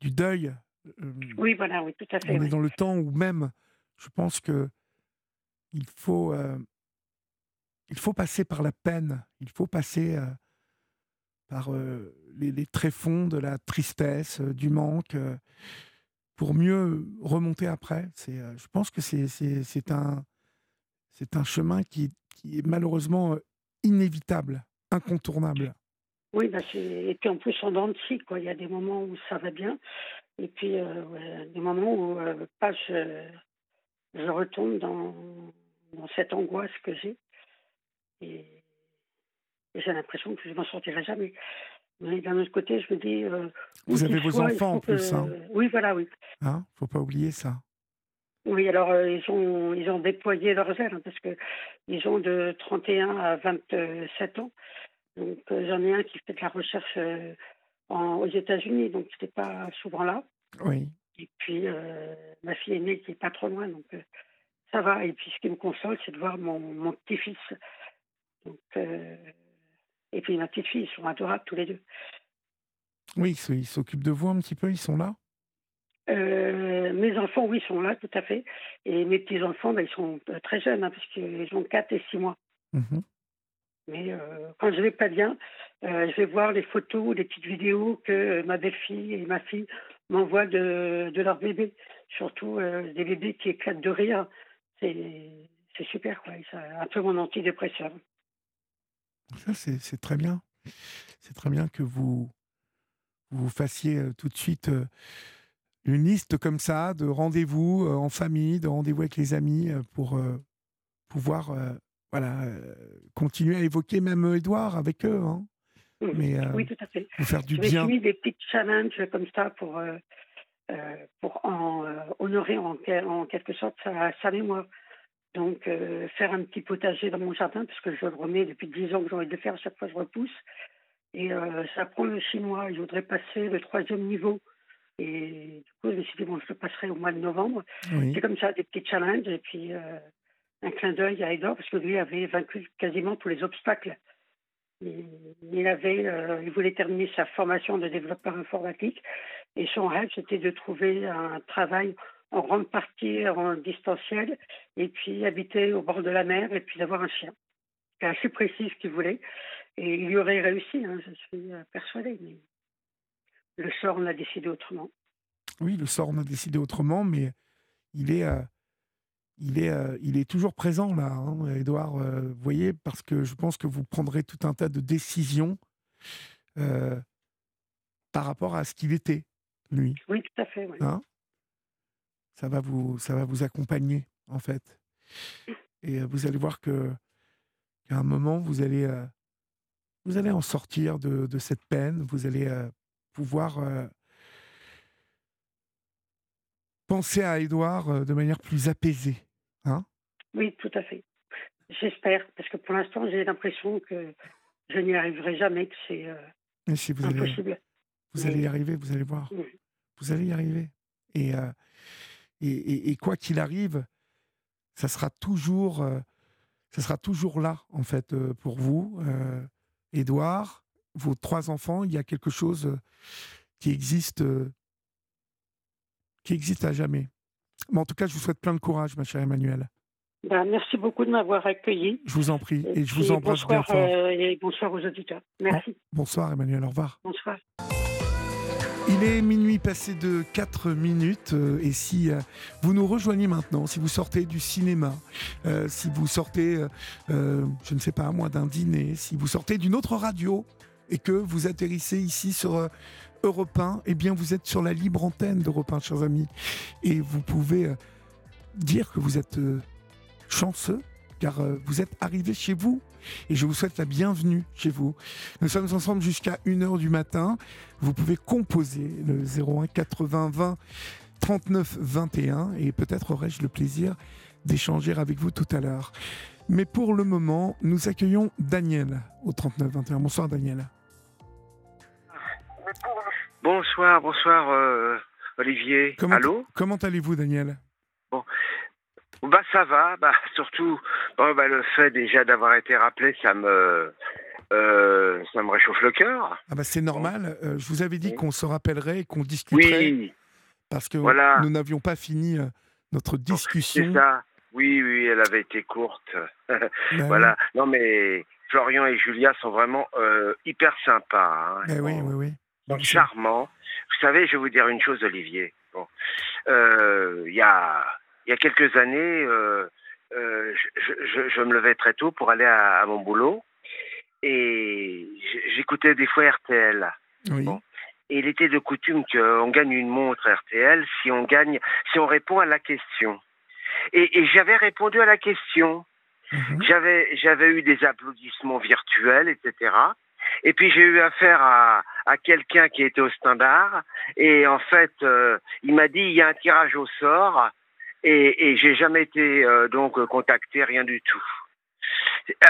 du deuil. oui, voilà, oui, tout à fait. On est dans le temps où même, je pense que il faut il faut passer par la peine, il faut passer euh, par les, les, tréfonds de la tristesse, du manque, pour mieux remonter après. C'est, je pense que c'est, un, un chemin qui, est malheureusement inévitable, incontournable. Oui, bah et puis en plus en dents quoi. Il y a des moments où ça va bien, et puis des moments où je, je retombe dans, cette angoisse que j'ai. J'ai l'impression que je ne m'en sortirai jamais. Mais d'un autre côté, je me dis. Euh, Vous avez vos enfants en plus. Hein. Oui, voilà, oui. Il hein ne faut pas oublier ça. Oui, alors euh, ils, ont, ils ont déployé leurs ailes hein, parce qu'ils ont de 31 à 27 ans. Donc euh, j'en ai un qui fait de la recherche en, aux États-Unis, donc il n'était pas souvent là. Oui. Et puis ma fille aînée qui n'est pas trop loin, donc ça va. Et puis ce qui me console, c'est de voir mon, mon petit-fils. Donc, et puis ma petite fille, ils sont adorables tous les deux. Oui, ils s'occupent de vous un petit peu, ils sont là? Euh, mes enfants, oui, sont là, tout à fait. Et mes petits-enfants, ben, ils sont euh, très jeunes, hein, parce qu'ils ont 4 et 6 mois. Mmh Mais quand je vais pas bien, je vais voir les photos, les petites vidéos que ma belle-fille et ma fille m'envoient de, de leurs bébés. Surtout des bébés qui éclatent de rire c'est super, quoi. C'est un peu mon antidépresseur. Ça, c'est très bien. C'est très bien que vous, vous fassiez euh, tout de suite euh, une liste comme ça de rendez-vous euh, en famille, de rendez-vous avec les amis pour pouvoir voilà, continuer à évoquer même Edouard avec eux. Hein. Mmh. Mais, oui, tout à fait. Vous faire du bien. mis des petits challenges comme ça pour euh, pour en, euh, honorer en, en, quelque sorte sa, sa mémoire. Donc, euh, faire un petit potager dans mon jardin, parce que je le remets depuis 10 ans que j'ai envie de le faire, à chaque fois je repousse. Et ça prend le chinois. Je voudrais passer le troisième niveau. Et du coup, je me suis dit, bon, je le passerai au mois de novembre. C'est comme ça, des petits challenges. Et puis, un clin d'œil à Edor, parce que lui avait vaincu quasiment tous les obstacles. Il, avait, il voulait terminer sa formation de développeur informatique. Et son rêve, c'était de trouver un travail en grande partie en distanciel et puis habiter au bord de la mer et puis d'avoir un chien. C'est assez précis ce qu'il voulait. Et il y aurait réussi, hein, je suis euh, persuadée. Mais le sort en a décidé autrement. Oui, le sort en a décidé autrement, mais il est, euh, il est, euh, il est toujours présent là, hein, Edouard. vous voyez, parce que je pense que vous prendrez tout un tas de décisions par rapport à ce qu'il était lui. Oui, tout à fait. Hein? Ça, va vous, ça va vous accompagner, en fait. Et euh, vous allez voir que qu'à un moment, vous allez, euh, vous allez en sortir de, de cette peine, vous allez euh, pouvoir penser à Édouard de manière plus apaisée. Hein oui, tout à fait. J'espère, parce que pour l'instant, j'ai l'impression que je n'y arriverai jamais, que c'est impossible. vous allez y arriver, vous allez voir. Vous allez y arriver. Euh, et, et, et, quoi qu'il arrive, ça sera toujours, euh, ça sera toujours là, en fait, euh, pour vous. Édouard, vos trois enfants, il y a quelque chose qui existe, qui existe à jamais. Mais en tout cas, je vous souhaite plein de courage, ma chère Emmanuelle. Ben, merci beaucoup de m'avoir accueilli. Je vous en prie et, je vous embrasse bien fort. et bonsoir aux auditeurs. Merci. bonsoir Emmanuel, au revoir. Bonsoir. Il est minuit passé de 4 minutes euh, et si euh, vous nous rejoignez maintenant, si vous sortez du cinéma, euh, si vous sortez, je ne sais pas, moi, d'un dîner, si vous sortez d'une autre radio et que vous atterrissez ici sur Europe 1, eh bien vous êtes sur la libre antenne d'Europe 1, chers amis. Et vous pouvez dire que vous êtes chanceux car vous êtes arrivé chez vous et je vous souhaite la bienvenue chez vous. Nous sommes ensemble jusqu'à 1h du matin. Vous pouvez composer le 01 80 20 39 21 et peut-être aurai-je le plaisir d'échanger avec vous tout à l'heure. Mais pour le moment, nous accueillons Daniel au 39 21. Bonsoir Daniel. Bonsoir, bonsoir euh, Olivier. Comment, Allô? Comment allez-vous Daniel? Bon, bah ça va, bah surtout bah, le fait déjà d'avoir été rappelé, ça me euh, ça me réchauffe le cœur. Ah bah c'est normal. Euh, je vous avais dit qu'on se rappellerait et qu'on discuterait. Oui. Parce que voilà. nous n'avions pas fini euh, notre discussion. C'est ça. Oui, oui, elle avait été courte. [laughs] Ben voilà. Non mais Florian et Julia sont vraiment euh, hyper sympas. hein. Eh oui, oui, oui. Donc, charmants. Vous savez, je vais vous dire une chose, Olivier. Bon, il y a il y a quelques années, euh, euh, je, je- je me levais très tôt pour aller à, à mon boulot et j'écoutais des fois RTL. Oui. Bon. Et il était de coutume qu'on gagne une montre RTL si on gagne, si on répond à la question. Et, et j'avais répondu à la question. Mhm. J'avais, j'avais eu des applaudissements virtuels, etc. Et puis j'ai eu affaire à, à quelqu'un qui était au standard. Et en fait, euh, il m'a dit il y a un tirage au sort. Et, j'ai jamais été euh, donc contacté, rien du tout.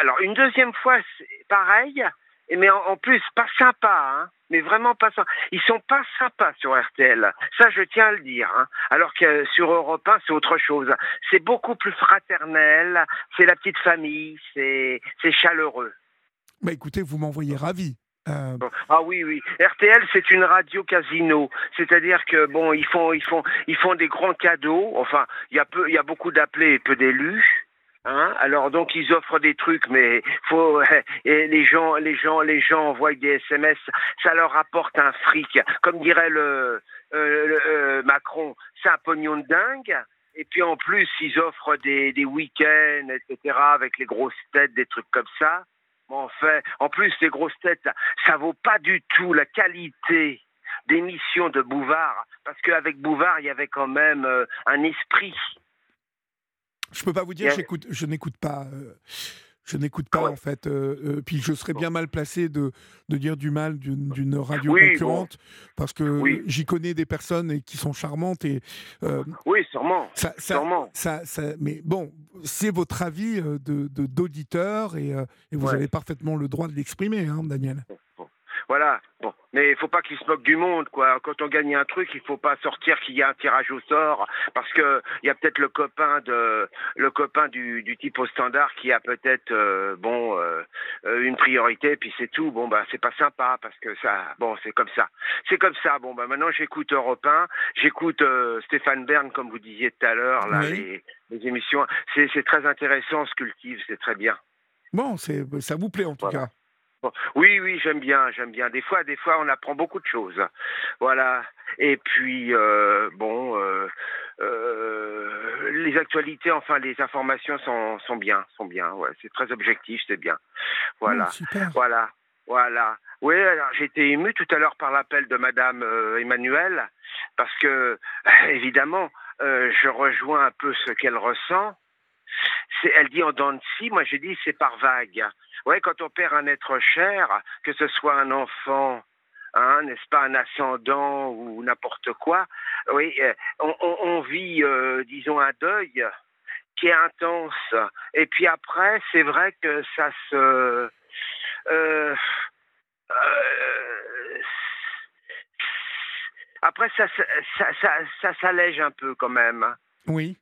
Alors une deuxième fois, pareil, mais en, plus pas sympa, hein, mais vraiment pas sympa. Ils sont pas sympas sur RTL, ça je tiens à le dire. hein. Alors que sur Europe 1, c'est autre chose. C'est beaucoup plus fraternel, c'est la petite famille, c'est chaleureux. Bah écoutez, vous m'envoyez ravi. Euh. Ah oui, oui. RTL, c'est une radio casino. C'est-à-dire que bon, ils font, ils font, ils font des grands cadeaux. Enfin, il y a peu, il y a beaucoup d'appelés et peu d'élus. Hein Alors donc ils offrent des trucs, mais faut [laughs] et les gens, les gens, les gens envoient des SMS. Ça leur rapporte un fric, comme dirait le, euh, le, euh, Macron. C'est un pognon de dingue. Et puis en plus, ils offrent des, des week-ends, etc., avec les grosses têtes, des trucs comme ça. En fait, en plus, les grosses têtes, ça vaut pas du tout la qualité d'émission de Bouvard, parce qu'avec Bouvard, il y avait quand même euh, un esprit. je peux pas vous dire, a- je n'écoute pas. euh, je n'écoute pas Ah ouais. en fait. euh, euh, puis je serais bien mal placé de, de dire du mal d'une d'une radio Oui, concurrente parce que Oui. j'y connais des personnes et qui sont charmantes et euh, Oui, sûrement, ça, ça, sûrement. ça, ça- mais bon, c'est votre avis euh, de de- d'auditeur et, et vous Ouais. avez parfaitement le droit de l'exprimer, hein, Daniel. Voilà. Bon, mais il faut pas qu'ils se moquent du monde, quoi. Quand on gagne un truc, il faut pas sortir qu'il y a un tirage au sort, parce que il y a peut-être le copain de le copain du, du type au standard qui a peut-être euh, bon euh, euh, une priorité, puis c'est tout. Bon bah c'est pas sympa parce que ça, bon c'est comme ça, c'est comme ça. Bon bah maintenant j'écoute Europe 1, j'écoute euh, Stéphane Bern comme vous disiez tout à l'heure là Oui. les, les émissions. C'est c'est très intéressant, se cultive, c'est très bien. Bon, c'est ça vous plaît en tout Voilà. cas. Oui, oui, j'aime bien, j'aime bien. Des fois, des fois, on apprend beaucoup de choses. Voilà. Et puis, euh, bon, euh, euh, les actualités, enfin, les informations sont, sont bien, sont bien. Ouais, c'est très objectif, c'est bien. Voilà. Oh, super. Voilà, voilà. Oui, alors j'ai été ému tout à l'heure par l'appel de Madame euh, Emmanuel, parce que [laughs] évidemment, euh, je rejoins un peu ce qu'elle ressent. Elle dit en dents de scie, moi j'ai dit c'est par vague. Ouais, quand on perd un être cher, que ce soit un enfant, hein, n'est-ce pas, un ascendant ou n'importe quoi, oui, euh, on, on- on vit, euh, disons, un deuil qui est intense. Et puis après, c'est vrai que ça se euh, après, ça, ça, ça, ça s'allège un peu quand même. Oui.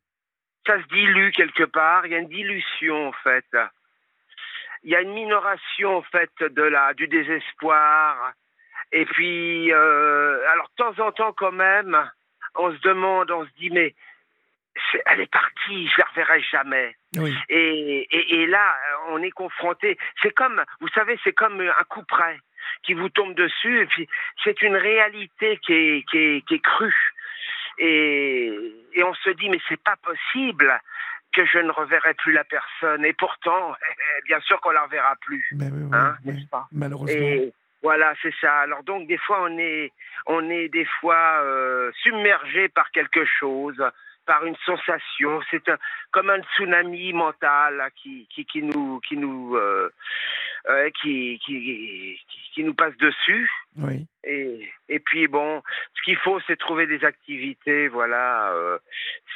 Ça se dilue quelque part. Il y a une dilution, en fait. Il y a une minoration, en fait, de la, du désespoir. Et puis, euh, alors, de temps en temps, quand même, on se demande, on se dit, mais elle est partie, je la reverrai jamais. Oui. Et, et, et là, on est confronté. C'est comme, vous savez, c'est comme un coup près qui vous tombe dessus. Et puis, c'est une réalité qui est, qui est, qui est crue. Et, et on se dit, mais c'est pas possible que je ne reverrai plus la personne. Et pourtant, [laughs] bien sûr qu'on la reverra plus. Mais oui, oui, Hein, oui. n'est-ce pas? Malheureusement. Et voilà, c'est ça. Alors donc, des fois, on est, on est des fois euh, submergé par quelque chose, par une sensation. C'est un, comme un tsunami mental qui, qui, qui nous, qui nous, euh, euh, qui, qui, qui, nous passe dessus. Oui. Et, et puis bon, ce qu'il faut, c'est trouver des activités, voilà. euh,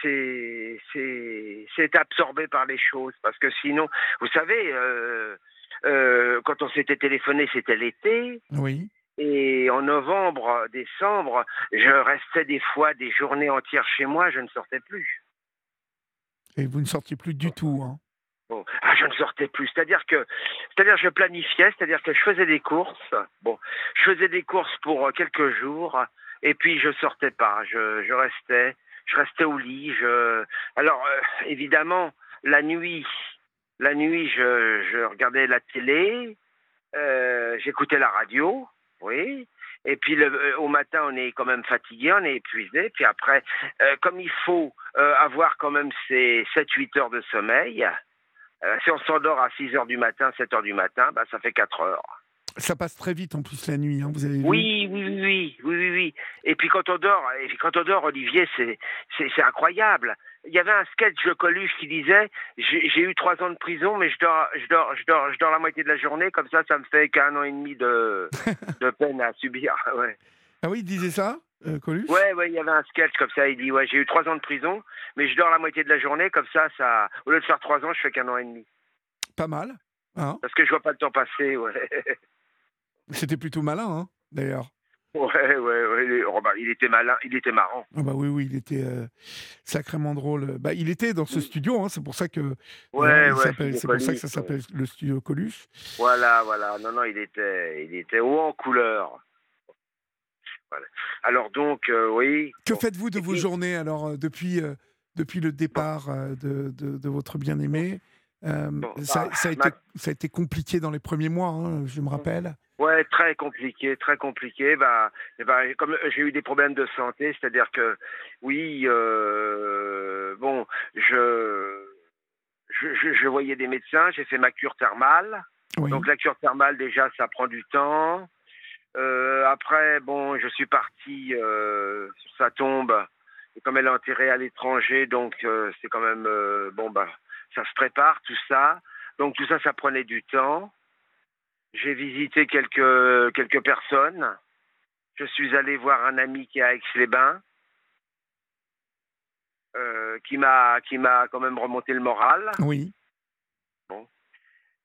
c'est absorbé par les choses, parce que sinon, vous savez, euh, euh, quand on s'était téléphoné, c'était l'été. Oui. Et en novembre, décembre, je restais des fois des journées entières chez moi, je ne sortais plus. Et vous ne sortiez plus du tout. Hein. Bon, ah, je ne sortais plus. C'est-à-dire que, c'est-à-dire je planifiais, c'est-à-dire que je faisais des courses. Bon, je faisais des courses pour euh, quelques jours, et puis je sortais pas. Je, je restais, je restais au lit. Je, alors euh, évidemment, la nuit, La nuit, je, je regardais la télé, euh, j'écoutais la radio, oui. Et puis le, euh, au matin, on est quand même fatigué, on est épuisé. Puis après, comme il faut avoir quand même ces 7-8 heures de sommeil, euh, si on s'endort à 6 heures du matin, 7 heures du matin, bah, ça fait 4 heures. Ça passe très vite en plus la nuit, hein, vous avez vu Oui, oui, oui, oui, oui, oui. Et puis quand on dort, et puis quand on dort, Olivier, c'est, incroyable. Il y avait un sketch de Coluche qui disait j'ai, j'ai eu trois ans de prison, mais je dors, je dors, je dors, je dors la moitié de la journée, comme ça, ça me fait qu'un an et demi de, [laughs] de peine à subir. Ouais. Ah oui, il disait ça, euh, Coluche ouais, ouais, il y avait un sketch comme ça. Il dit ouais, j'ai eu trois ans de prison, mais je dors la moitié de la journée, comme ça, ça, au lieu de faire trois ans, je fais qu'un an et demi, Pas mal. Hein parce que je vois pas le temps passer. Ouais. C'était plutôt malin, hein, d'ailleurs. Ouais, ouais, ouais. Oh, bah, il était malin, il était marrant. Ah bah oui, oui, il était euh, sacrément drôle. Bah, il était dans ce studio, hein, c'est pour ça que Ouais, euh, ouais. studio c'est pour ça que ça s'appelle le studio Coluche. Voilà, voilà. Non, non, il était, il était haut en couleur. Alors donc, euh, oui. Que Bon. faites-vous de vos puis- journées alors euh, depuis euh, depuis le départ de, de, de votre bien-aimé? Euh, Bon, ça, bah, ça a été, ma- ça a été compliqué dans les premiers mois, hein, je me rappelle. Ouais, très compliqué, très compliqué. Bah, ben, comme j'ai eu des problèmes de santé, c'est-à-dire que, oui, euh, bon, je, je, je, je voyais des médecins, j'ai fait ma cure thermale. Oui. Donc la cure thermale, déjà, ça prend du temps. Euh, après, bon, je suis parti euh, sur sa tombe. Et comme elle est enterrée à l'étranger, donc euh, c'est quand même euh, bon bah ça se prépare tout ça. Donc tout ça, ça prenait du temps. J'ai visité quelques quelques personnes. Je suis allé voir un ami qui est à Aix-les-Bains, qui m'a qui m'a quand même remonté le moral. Oui.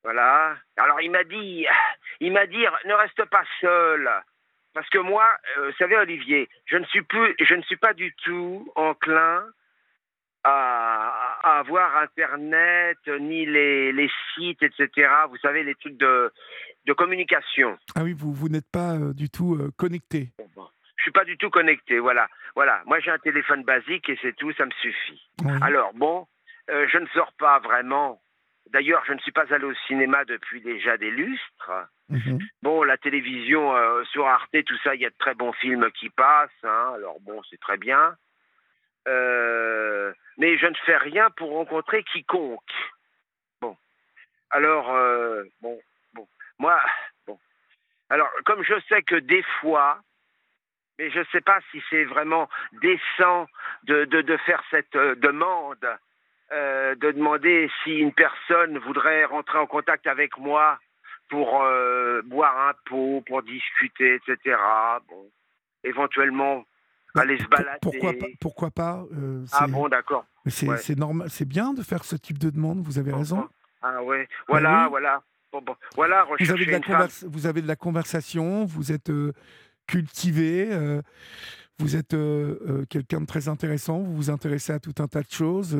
Voilà. Alors il m'a dit, il m'a dit, ne reste pas seul, parce que moi, euh, vous savez Olivier, je ne suis plus, je ne suis pas du tout enclin à, à avoir Internet ni les, les sites, etc. Vous savez les trucs de de communication. Ah oui, vous, vous n'êtes pas euh, du tout euh, connecté. Je suis pas du tout connecté. Voilà, voilà. Moi j'ai un téléphone basique et c'est tout, ça me suffit. Oui. Alors bon, euh, je ne sors pas vraiment. D'ailleurs, je ne suis pas allé au cinéma depuis déjà des lustres. Mhm. Bon, la télévision euh, sur Arte, tout ça, il y a de très bons films qui passent. hein. alors bon, c'est très bien. Euh, mais je ne fais rien pour rencontrer quiconque. Bon. Alors, euh, bon, bon. Moi, bon. Alors, comme je sais que des fois, mais je ne sais pas si c'est vraiment décent de, de, de faire cette demande, euh, de demander si une personne voudrait rentrer en contact avec moi pour euh, boire un pot, pour discuter, etc. Bon, éventuellement Bah, aller se balader. Pourquoi pas, pourquoi pas euh, Ah bon, d'accord. c'est ouais. normal, c'est bien de faire ce type de demande. Vous avez raison. Ah ouais, voilà, oui. voilà. Bon, bon, voilà, Vous avez, de la une femme. converse- vous avez de la conversation, vous êtes euh, cultivé, euh, vous êtes euh, quelqu'un de très intéressant, vous vous intéressez à tout un tas de choses.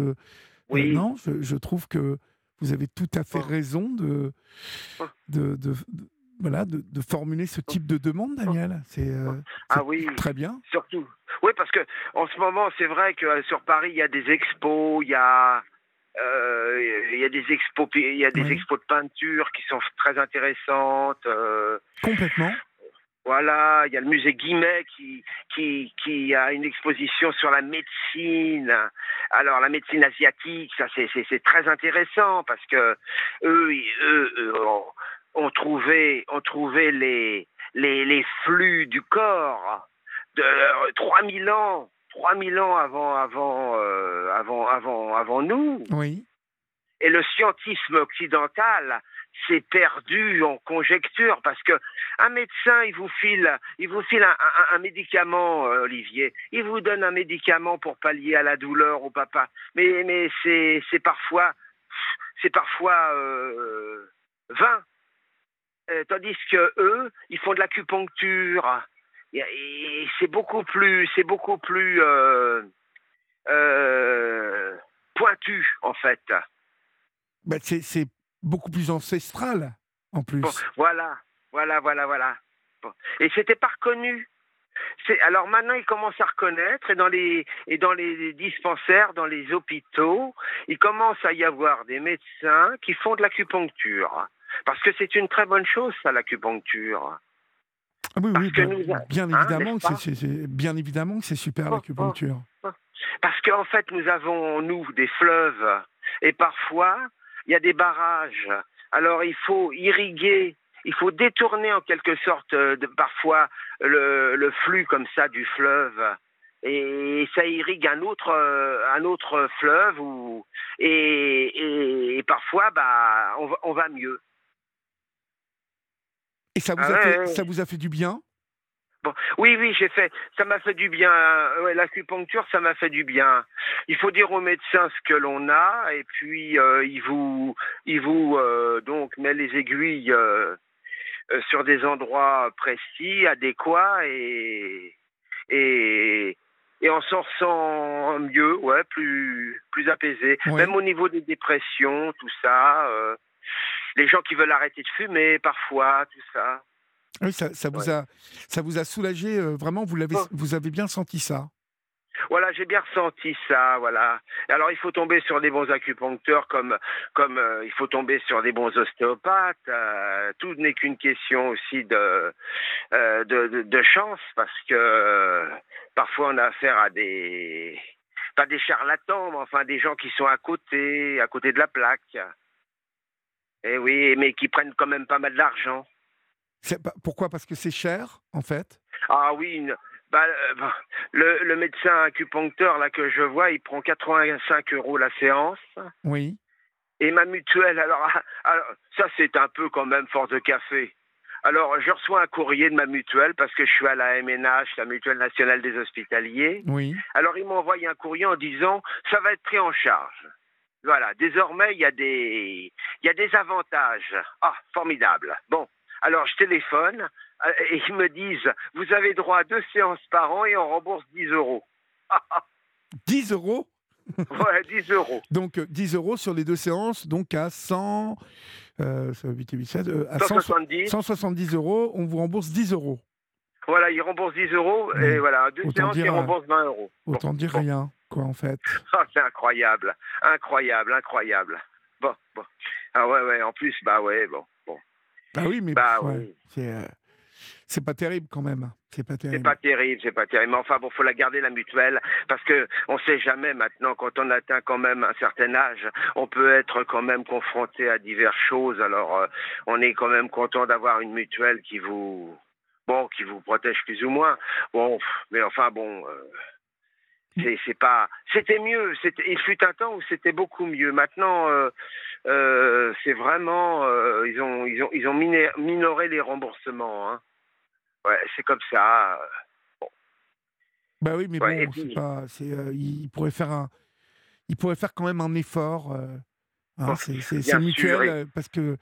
Euh, Oui. non, je, je trouve que vous avez tout à fait raison de, de, de- de- voilà, de, de formuler ce type de demande, Daniel. C'est euh, Ah oui, très bien. surtout. Oui, parce que en ce moment, c'est vrai que euh, sur Paris, il y a des expos, il y a, euh, il y a des expos, il y a des Oui. expos de peinture qui sont très intéressantes. euh, Complètement. Voilà, il y a le musée Guimet qui, qui, qui a une exposition sur la médecine. Alors la médecine asiatique, ça c'est, très intéressant parce que eux, ils- eux, eux, ont, ont trouvé, ont trouvé les, les, les flux du corps de euh, 3000 ans, 3000 ans avant, avant, euh, avant, avant, avant nous. Oui. Et le scientisme occidental s'est perdu en conjecture parce que un médecin, il vous file, il vous file un, médicament, euh, Olivier. Il vous donne un médicament pour pallier à la douleur au papa. Mais, mais c'est, c'est parfois, c'est parfois euh, vain. Euh, tandis que eux, ils font de l'acupuncture. Et, c'est beaucoup plus, c'est beaucoup plus euh, pointu en fait. Bah, c'est c'est beaucoup plus ancestral, en plus. Bon, voilà, voilà, voilà, voilà. Bon. Et c'était pas reconnu. alors maintenant ils commencent à reconnaître et dans les et dans les dispensaires, dans les hôpitaux, il commence à y avoir des médecins qui font de l'acupuncture parce que c'est une très bonne chose ça l'acupuncture. Ah oui, oui, bien, nous a- bien évidemment, que c'est- c'est c'est- bien évidemment que c'est super Oh, l'acupuncture. Parce qu'en fait, nous avons, nous, des fleuves, et parfois, il y a des barrages. Alors, il faut irriguer, il faut détourner en quelque sorte, euh, de, parfois, le, le flux comme ça du fleuve. Et ça irrigue un autre, euh, un autre fleuve, et, et, et parfois, bah, on, va, on va mieux. Et ça vous, Ah a ouais, fait, ouais, ça vous a fait du bien? Bon, oui, oui, j'ai fait. Ça m'a fait du bien. Euh, ouais, L'acupuncture, ça m'a fait du bien. Il faut dire au médecin ce que l'on a, et puis euh, il vous, il vous euh, donc met les aiguilles euh, sur des endroits précis, adéquats, et et et on s'en ressent mieux, ouais, plus plus apaisé. Même au niveau des dépressions, tout ça. les gens qui veulent arrêter de fumer, parfois, tout ça. Oui, ça, ça vous a, ça vous a soulagé euh, vraiment. Vous l'avez, Oh. vous avez bien senti ça? Voilà, j'ai bien ressenti ça, voilà. Alors il faut tomber sur des bons acupuncteurs comme comme euh, il faut tomber sur des bons ostéopathes. euh, tout n'est qu'une question aussi de, de, de de chance parce que parfois on a affaire à des pas des charlatans, mais enfin des gens qui sont à côté, à côté de la plaque. Et oui, mais qui prennent quand même pas mal d'argent. Pourquoi? Parce que c'est cher, en fait? Ah oui, une- bah, euh, bah, le, le médecin acupuncteur là que je vois, il prend 85 euros la séance. Oui. Et ma mutuelle, alors, ah, alors ça c'est un peu quand même fort de café. Alors je reçois un courrier de ma mutuelle parce que je suis à la MNH, la mutuelle nationale des hospitaliers. Oui. Alors ils m'ont envoyé un courrier en disant ça va être pris en charge. Voilà, désormais il y a des il y a des avantages. Ah, formidable. Bon, alors je téléphone euh, et ils me disent vous avez droit à deux séances par an et on rembourse 10 euros. [laughs] 10 euros? ouais, 10 euros. [laughs] Donc euh, 10 euros sur les deux séances, donc à 100. Euh, ça va vite et vite, euh, à 100 170. 170 euros, on vous rembourse 10 euros. Voilà, ils remboursent 10 euros Ouais. et voilà, deux Autant séances ils dire, euh, remboursent 20 euros. Bon. Autant dire bon. rien, quoi, en fait. [laughs] Ah, c'est incroyable, incroyable, incroyable. Bon, bon. Ah ouais, ouais, en plus, bah ouais, bon, bon. Bah oui, mais Bah pff, ouais, oui. c'est euh, c'est pas terrible quand même. C'est pas C'est terrible. pas terrible, c'est pas terrible. Mais enfin, bon, faut la garder la mutuelle parce que on sait jamais maintenant quand on atteint quand même un certain âge, on peut être quand même confronté à diverses choses. Alors, euh, on est quand même content d'avoir une mutuelle qui vous, bon, qui vous protège plus ou moins. Bon, mais enfin, bon. euh, c'est c'est pas c'était mieux c'était il fut un temps où c'était beaucoup mieux maintenant euh, euh, c'est vraiment euh, ils ont ils ont ils ont miné- minoré les remboursements hein. ouais c'est comme ça Bah oui, mais Ouais, bon, c'est puis- pas. C'est, euh, il pourrait faire un. Il pourrait faire quand même un effort. euh, hein, Bon, c'est, c'est, c'est mutuel et- euh, parce que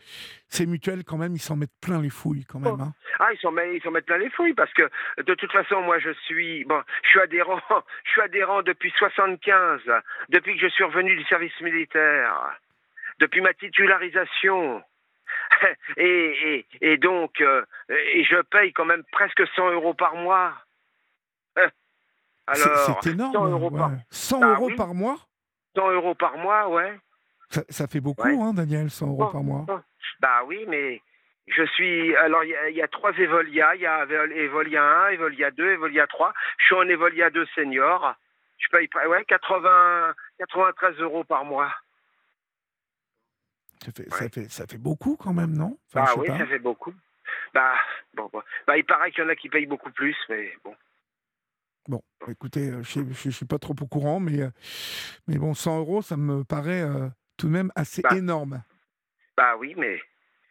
ces mutuelles quand même, ils s'en mettent plein les fouilles quand même. hein. ah ils s'en mettent ils mettent plein les fouilles parce que de toute façon moi je suis bon je suis adhérent [laughs] je suis adhérent depuis 75 depuis que je suis revenu du service militaire depuis ma titularisation [laughs] et, et, et donc euh, et je paye quand même presque 100 euros par mois [laughs] C'est- alors c'est énorme. 100 euros par- ouais. 100 Bah euros oui. par mois 100 euros par mois ouais ça, ça fait beaucoup, Ouais. hein, Daniel, 100 euros par mois. Bah oui, mais je suis. Alors, il y, a- il y a trois Evolia. Il y a Evol- Evolia 1, Evolia 2, Evolia 3. Je suis en Evolia 2 senior. Je paye ouais, 80, 93 euros par mois. Ça, fait, ça, fait, ça fait beaucoup quand même, non? Enfin, bah sais oui, pas. ça fait beaucoup. Bah, bon, bon. Bah, il paraît qu'il y en a qui payent beaucoup plus, mais bon. Bon, écoutez, euh, je ne suis pas trop au courant, mais, euh, mais bon, 100 euros, ça me paraît euh, tout de même assez Bah. énorme. Bah oui, mais.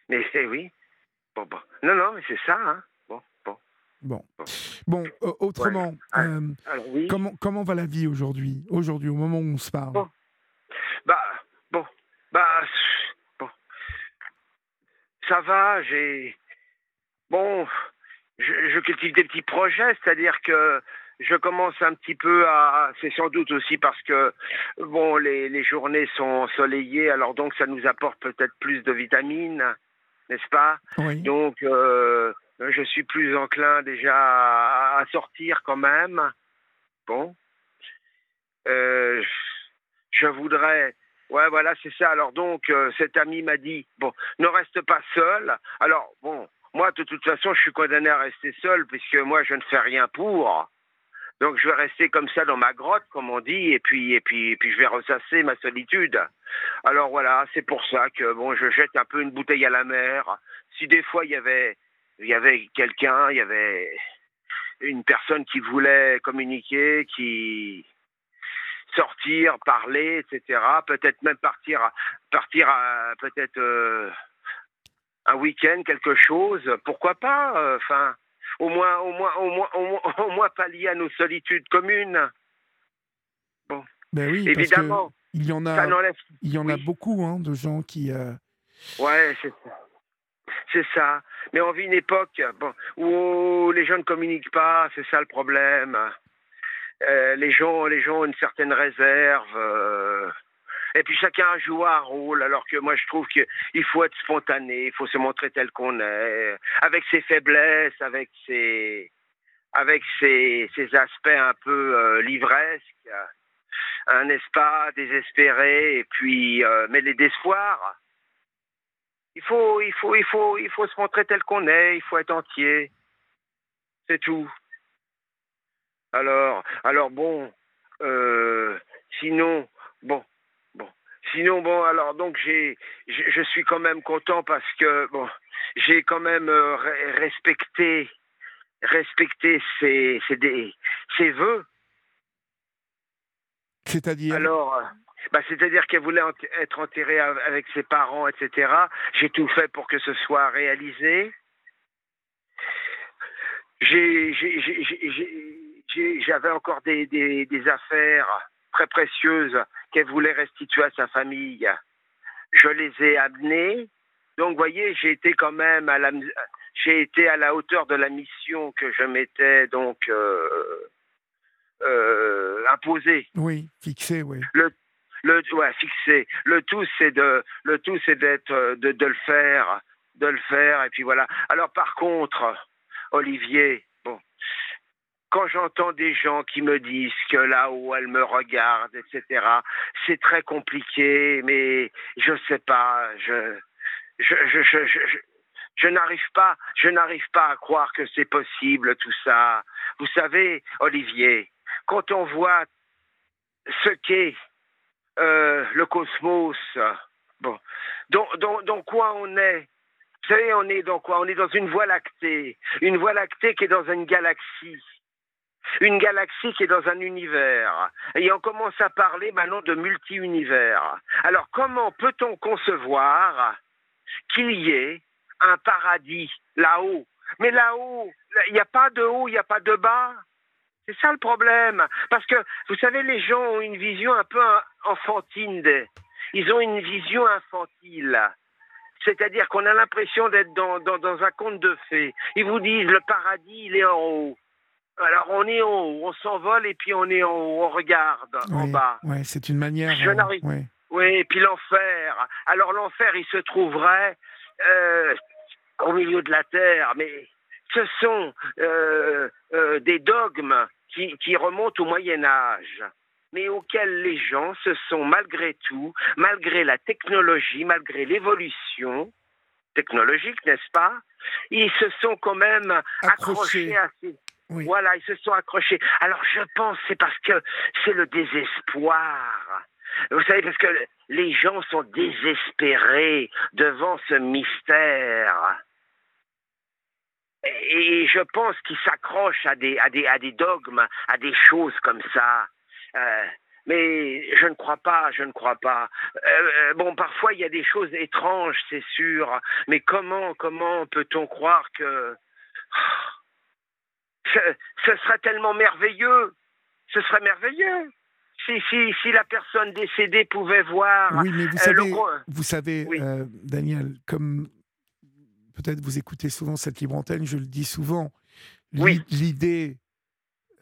Mais c'est oui. Bon, bon. Non, non, mais c'est ça, hein. Bon, bon. Bon, Bon. euh, autrement, Ouais. euh, Alors, oui. comment, comment va la vie aujourd'hui Aujourd'hui, au moment où on se parle? Bon. Bah, bon, bah, ça va, j'ai, bon, je, je cultive des petits projets, c'est-à-dire que je commence un petit peu à, c'est sans doute aussi parce que, bon, les, les journées sont ensoleillées, alors donc ça nous apporte peut-être plus de vitamines, n'est-ce pas? Oui. donc, euh, je suis plus enclin déjà à, à sortir quand même. Bon. Euh, je voudrais. Ouais, voilà, c'est ça. Alors donc, euh, cet ami m'a dit, bon, ne reste pas seul. Alors, bon, moi, de toute façon, je suis condamné à rester seul, puisque moi, je ne fais rien pour. Donc, je vais rester comme ça dans ma grotte, comme on dit, et puis, et puis, et puis, je vais ressasser ma solitude. Alors voilà, c'est pour ça que bon, je jette un peu une bouteille à la mer. Si des fois il y avait, il y avait quelqu'un, il y avait une personne qui voulait communiquer, qui sortir, parler, etc. Peut-être même partir, partir à peut-être euh, un week-end, quelque chose. Pourquoi pas euh, Enfin, au moins, au moins, au moins, au moins, au moins pallier à nos solitudes communes. Bon, Ben oui, évidemment, il y en a, n'enlève. il y en a beaucoup hein, de gens qui. euh, Ouais, c'est ça. C'est ça. Mais on vit une époque bon, où les gens ne communiquent pas, c'est ça le problème. Euh, les gens, les gens ont une certaine réserve. euh, et puis chacun joue un rôle, alors que moi je trouve qu'il faut être spontané, il faut se montrer tel qu'on est, avec ses faiblesses, avec ses, avec ses, ses aspects un peu euh, livresques, hein, n'est-ce pas, désespérés, et puis euh, mêlés d'espoir. Il faut, il faut, il faut, il faut se montrer tel qu'on est. Il faut être entier. C'est tout. Alors, alors bon. euh, sinon, bon, bon. Sinon, bon. Alors donc j'ai, je, suis quand même content parce que bon, j'ai quand même euh, re- respecté, respecté ses, ses, vœux. C'est-à-dire? Alors, euh, bah, c'est-à-dire qu'elle voulait ent- être enterrée av- avec ses parents, etc. J'ai tout fait pour que ce soit réalisé. J'ai- J'avais encore des, des, des affaires très précieuses qu'elle voulait restituer à sa famille. Je les ai amenées. Donc, vous voyez, j'ai été quand même à la, j'ai été à la hauteur de la mission que je m'étais donc euh, euh, imposée Oui, fixé, oui. le ouais, fixé. Le tout c'est de le tout c'est d'être de, de le faire, de le faire et puis voilà. Alors par contre, Olivier, quand j'entends des gens qui me disent que là-haut elle me regarde, etc. C'est très compliqué, mais je sais pas, je je je je, je, n'arrive pas, je n'arrive pas à croire que c'est possible tout ça. Vous savez, Olivier, quand on voit ce qu'est euh, le cosmos. Bon, dans, dans quoi on est? Vous savez, on est dans quoi? On est dans une voie lactée, une voie lactée qui est dans une galaxie, une galaxie qui est dans un univers. Et on commence à parler maintenant de multi-univers. Alors, comment peut-on concevoir qu'il y ait un paradis là-haut? Mais là-haut, il n'y a pas de haut, il n'y a pas de bas. C'est ça le problème. Parce que, vous savez, les gens ont une vision un peu enfantine. Ils ont une vision infantile. C'est-à-dire qu'on a l'impression d'être dans, dans un conte de fées. Ils vous disent le paradis, il est en haut. Alors on est en haut, on s'envole et puis on est en haut, on regarde en Oui, bas. ouais, c'est une manière. Je euh, n'arrive- ouais. Oui, et puis l'enfer. Alors l'enfer, il se trouverait euh, au milieu de la terre, mais ce sont euh, euh, des dogmes qui, qui remontent au Moyen Âge, mais auxquels les gens se sont malgré tout, malgré la technologie, malgré l'évolution technologique, n'est-ce pas Ils se sont quand même Accrochés. accrochés à ces, Voilà, ils se sont accrochés. Alors je pense c'est parce que c'est le désespoir. Vous savez, parce que les gens sont désespérés devant ce mystère. Et je pense qu'ils s'accrochent à des, à, des, à des dogmes, à des choses comme ça. Euh, mais je ne crois pas, je ne crois pas. Euh, bon, parfois il y a des choses étranges, c'est sûr. Mais comment, comment peut-on croire que ce serait tellement merveilleux Ce serait merveilleux si, si, si la personne décédée pouvait voir. Oui, mais vous euh, le savez, roi- vous savez Oui. euh, Daniel, comme peut-être vous écoutez souvent cette libre antenne, je le dis souvent, l'i- Oui. l'idée,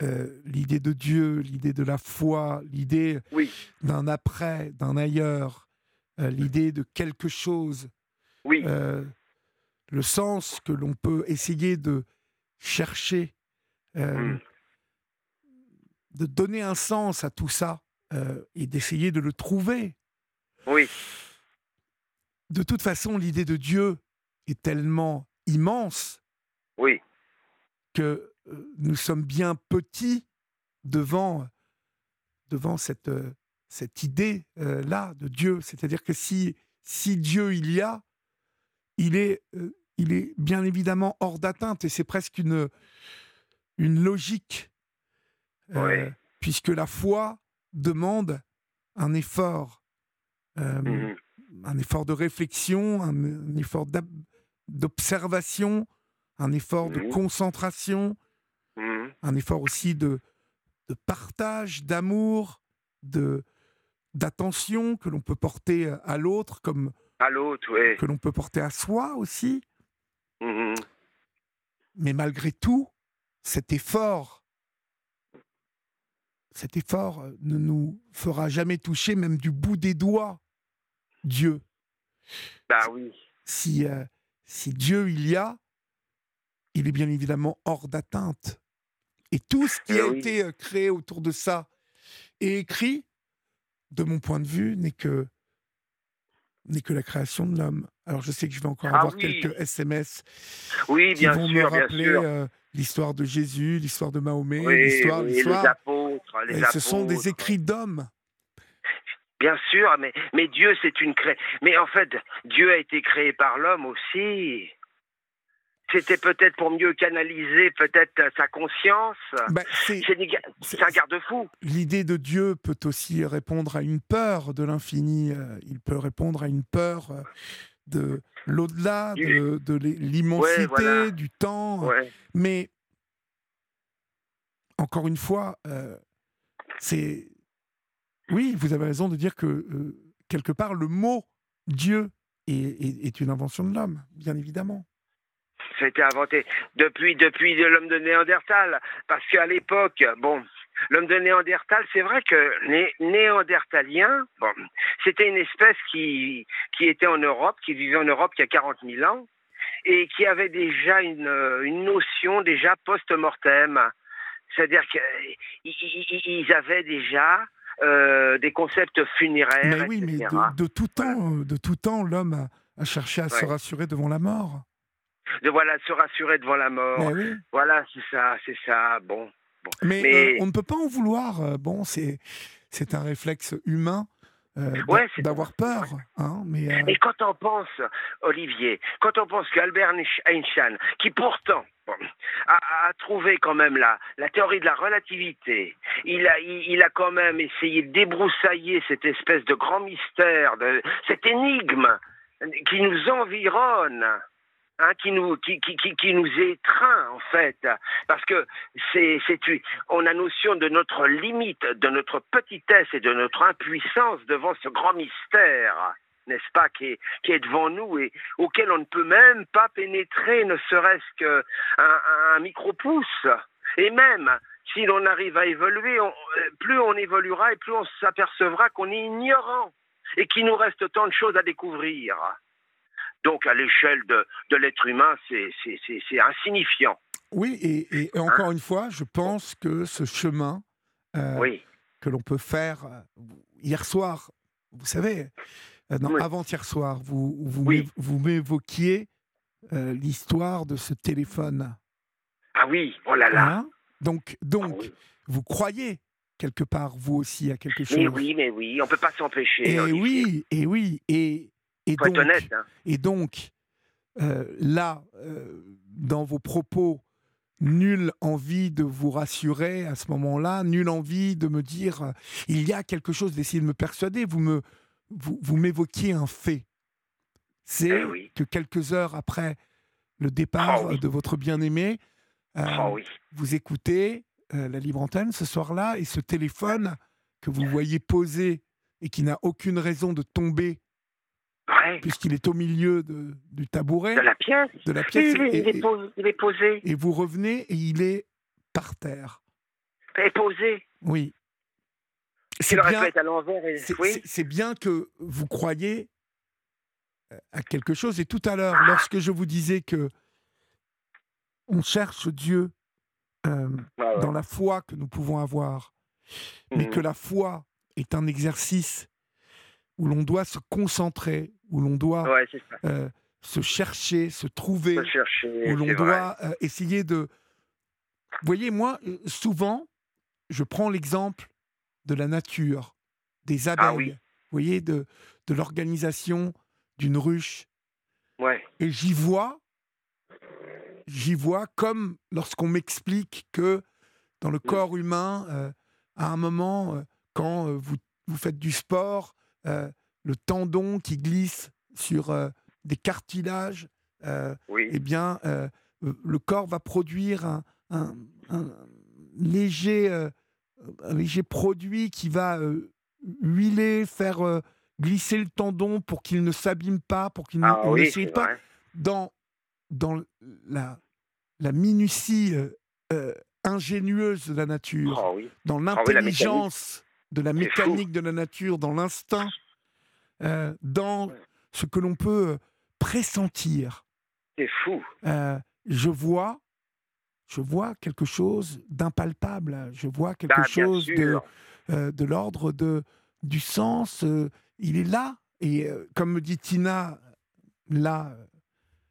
euh, l'idée de Dieu, l'idée de la foi, l'idée Oui. d'un après, d'un ailleurs, euh, l'idée de quelque chose Oui, euh, le sens que l'on peut essayer de chercher, euh, Mm. de donner un sens à tout ça euh, et d'essayer de le trouver. Oui, De toute façon, l'idée de Dieu est tellement immense oui, que euh, nous sommes bien petits devant, devant cette, euh, cette idée-là de Dieu. C'est-à-dire que si, si Dieu il y a, il est, euh, il est bien évidemment hors d'atteinte et c'est presque une, une logique. Euh. Puisque la foi demande un effort. euh, mhm, un effort de réflexion, un, un effort d'observation, un effort de Mhm. concentration, mhm. un effort aussi de, de partage, d'amour, de d'attention que l'on peut porter à l'autre comme à l'autre, oui. que l'on peut porter à soi aussi. Mais malgré tout, cet effort, cet effort euh, ne nous fera jamais toucher, même du bout des doigts, Dieu. Bah oui, si, euh, si Dieu il y a, il est bien évidemment hors d'atteinte. Et tout ce qui Eh a oui. été euh, créé autour de ça et écrit, de mon point de vue, n'est que n'est que la création de l'homme. Alors je sais que je vais encore Ah avoir oui. quelques SMS oui, qui bien vont me sûr, rappeler euh, l'histoire de Jésus, l'histoire de Mahomet, Oui, l'histoire, oui, les l'histoire. apôtres, les ce sont des écrits d'hommes. Bien sûr, mais, mais Dieu, c'est une cré... Mais en fait, Dieu a été créé par l'homme aussi. C'était peut-être pour mieux canaliser peut-être sa conscience. C'est- C'est des ga- c'est un garde-fou. L'idée de Dieu peut aussi répondre à une peur de l'infini. euh, Il peut répondre à une peur euh, de l'au-delà, de, l'immensité, voilà. du temps. Ouais. Mais encore une fois, euh, c'est oui, vous avez raison de dire que euh, quelque part le mot Dieu est, est- est une invention de l'homme, bien évidemment. Ça a été inventé depuis, depuis de l'homme de Néandertal. Parce qu'à l'époque, bon, l'homme de Néandertal, c'est vrai que les Néandertaliens, bon, c'était une espèce qui, qui était en Europe, qui vivait en Europe il y a 40 000 ans, et qui avait déjà une, une notion déjà post-mortem. C'est-à-dire qu'ils avaient déjà euh, des concepts funéraires, Mais oui, mais de, de tout temps, euh, de tout temps, l'homme a, a cherché à se rassurer devant la mort. De voilà, se rassurer devant la mort. Oui. Voilà, c'est ça, c'est ça. Bon. Mais, Mais- euh, on ne peut pas en vouloir. euh, Bon, c'est c'est un réflexe humain euh, Ouais, d'avoir peur. Hein, mais euh, Et quand on pense, Olivier, quand on pense qu'Albert Einstein, qui pourtant bon, a, a trouvé quand même la, la théorie de la relativité, il a, il, il a quand même essayé de débroussailler cette espèce de grand mystère, de, cette énigme qui nous environne. Hein, qui nous qui, étreint en fait parce que c'est c'est on a notion de notre limite de notre petitesse et de notre impuissance devant ce grand mystère n'est-ce pas, qui est, devant nous et auquel on ne peut même pas pénétrer, ne serait-ce qu'un un, un micro-pouce. Et même si l'on arrive à évoluer, plus on évoluera et plus on s'apercevra qu'on est ignorant et qu'il nous reste tant de choses à découvrir. Donc, à l'échelle de, de l'être humain, c'est- insignifiant. oui, et, encore une fois, je pense que ce chemin euh, Oui, que l'on peut faire euh, hier soir, vous savez, euh, Oui. avant-hier soir, vous, vous, Oui. vous m'évoquiez euh, l'histoire de ce téléphone. ah oui, oh là là. Hein? Donc, donc Ah vous croyez quelque part, vous aussi, à quelque chose? Mais oui, mais oui, on peut pas s'empêcher. Et Olivier. oui, et oui, et, et Faut être donc, honnête. hein. et donc euh, là, euh, dans vos propos, nulle envie de vous rassurer à ce moment-là, nulle envie de me dire euh, il y a quelque chose, d'essayer de me persuader. Vous me, vous, vous m'évoquiez un fait. C'est Eh oui. que quelques heures après le départ Oh oui. de votre bien-aimé, Oh oui. vous écoutez la libre antenne ce soir-là et ce téléphone que vous voyez posé et qui n'a aucune raison de tomber Ouais. puisqu'il est au milieu de- du tabouret, De la pièce. de la Oui, pièce, il, est- et, il est posé, il est posé. et vous revenez et il est par terre. Il est posé. Oui. C'est bien, pu être à l'envers. et- c'est- Oui. c'est- c'est bien que vous croyez à quelque chose. Et tout à l'heure, lorsque je vous disais que on cherche Dieu euh, Ah ouais. dans la foi que nous pouvons avoir, mais Mhm. que la foi est un exercice où l'on doit se concentrer, où l'on doit Ouais, euh, se chercher, se trouver, chercher. où l'on doit euh, essayer de... Vous voyez, moi, euh, souvent, je prends l'exemple de la nature, des abeilles, Ah oui. vous voyez, de, de l'organisation d'une ruche. Ouais. Et j'y vois, j'y vois comme lorsqu'on m'explique que dans le corps humain, euh, à un moment, quand vous, vous faites du sport, euh, le tendon qui glisse sur euh, des cartilages, euh, Oui. eh bien, le corps va produire un, un- un léger, un léger produit qui va huiler, faire glisser le tendon pour qu'il ne s'abîme pas, pour qu'il ne- Ah ne s'irrite pas. vrai. Dans, dans la, la minutie ingénieuse de la nature, Oh oui. dans la l'intelligence de la mécanique de la nature, dans l'instinct, euh, dans ce que l'on peut euh, pressentir. C'est fou. Euh, je vois, je vois quelque chose d'impalpable. Je vois quelque Bah, chose de, euh, de l'ordre de du sens. il est là. Et comme me dit Tina, là,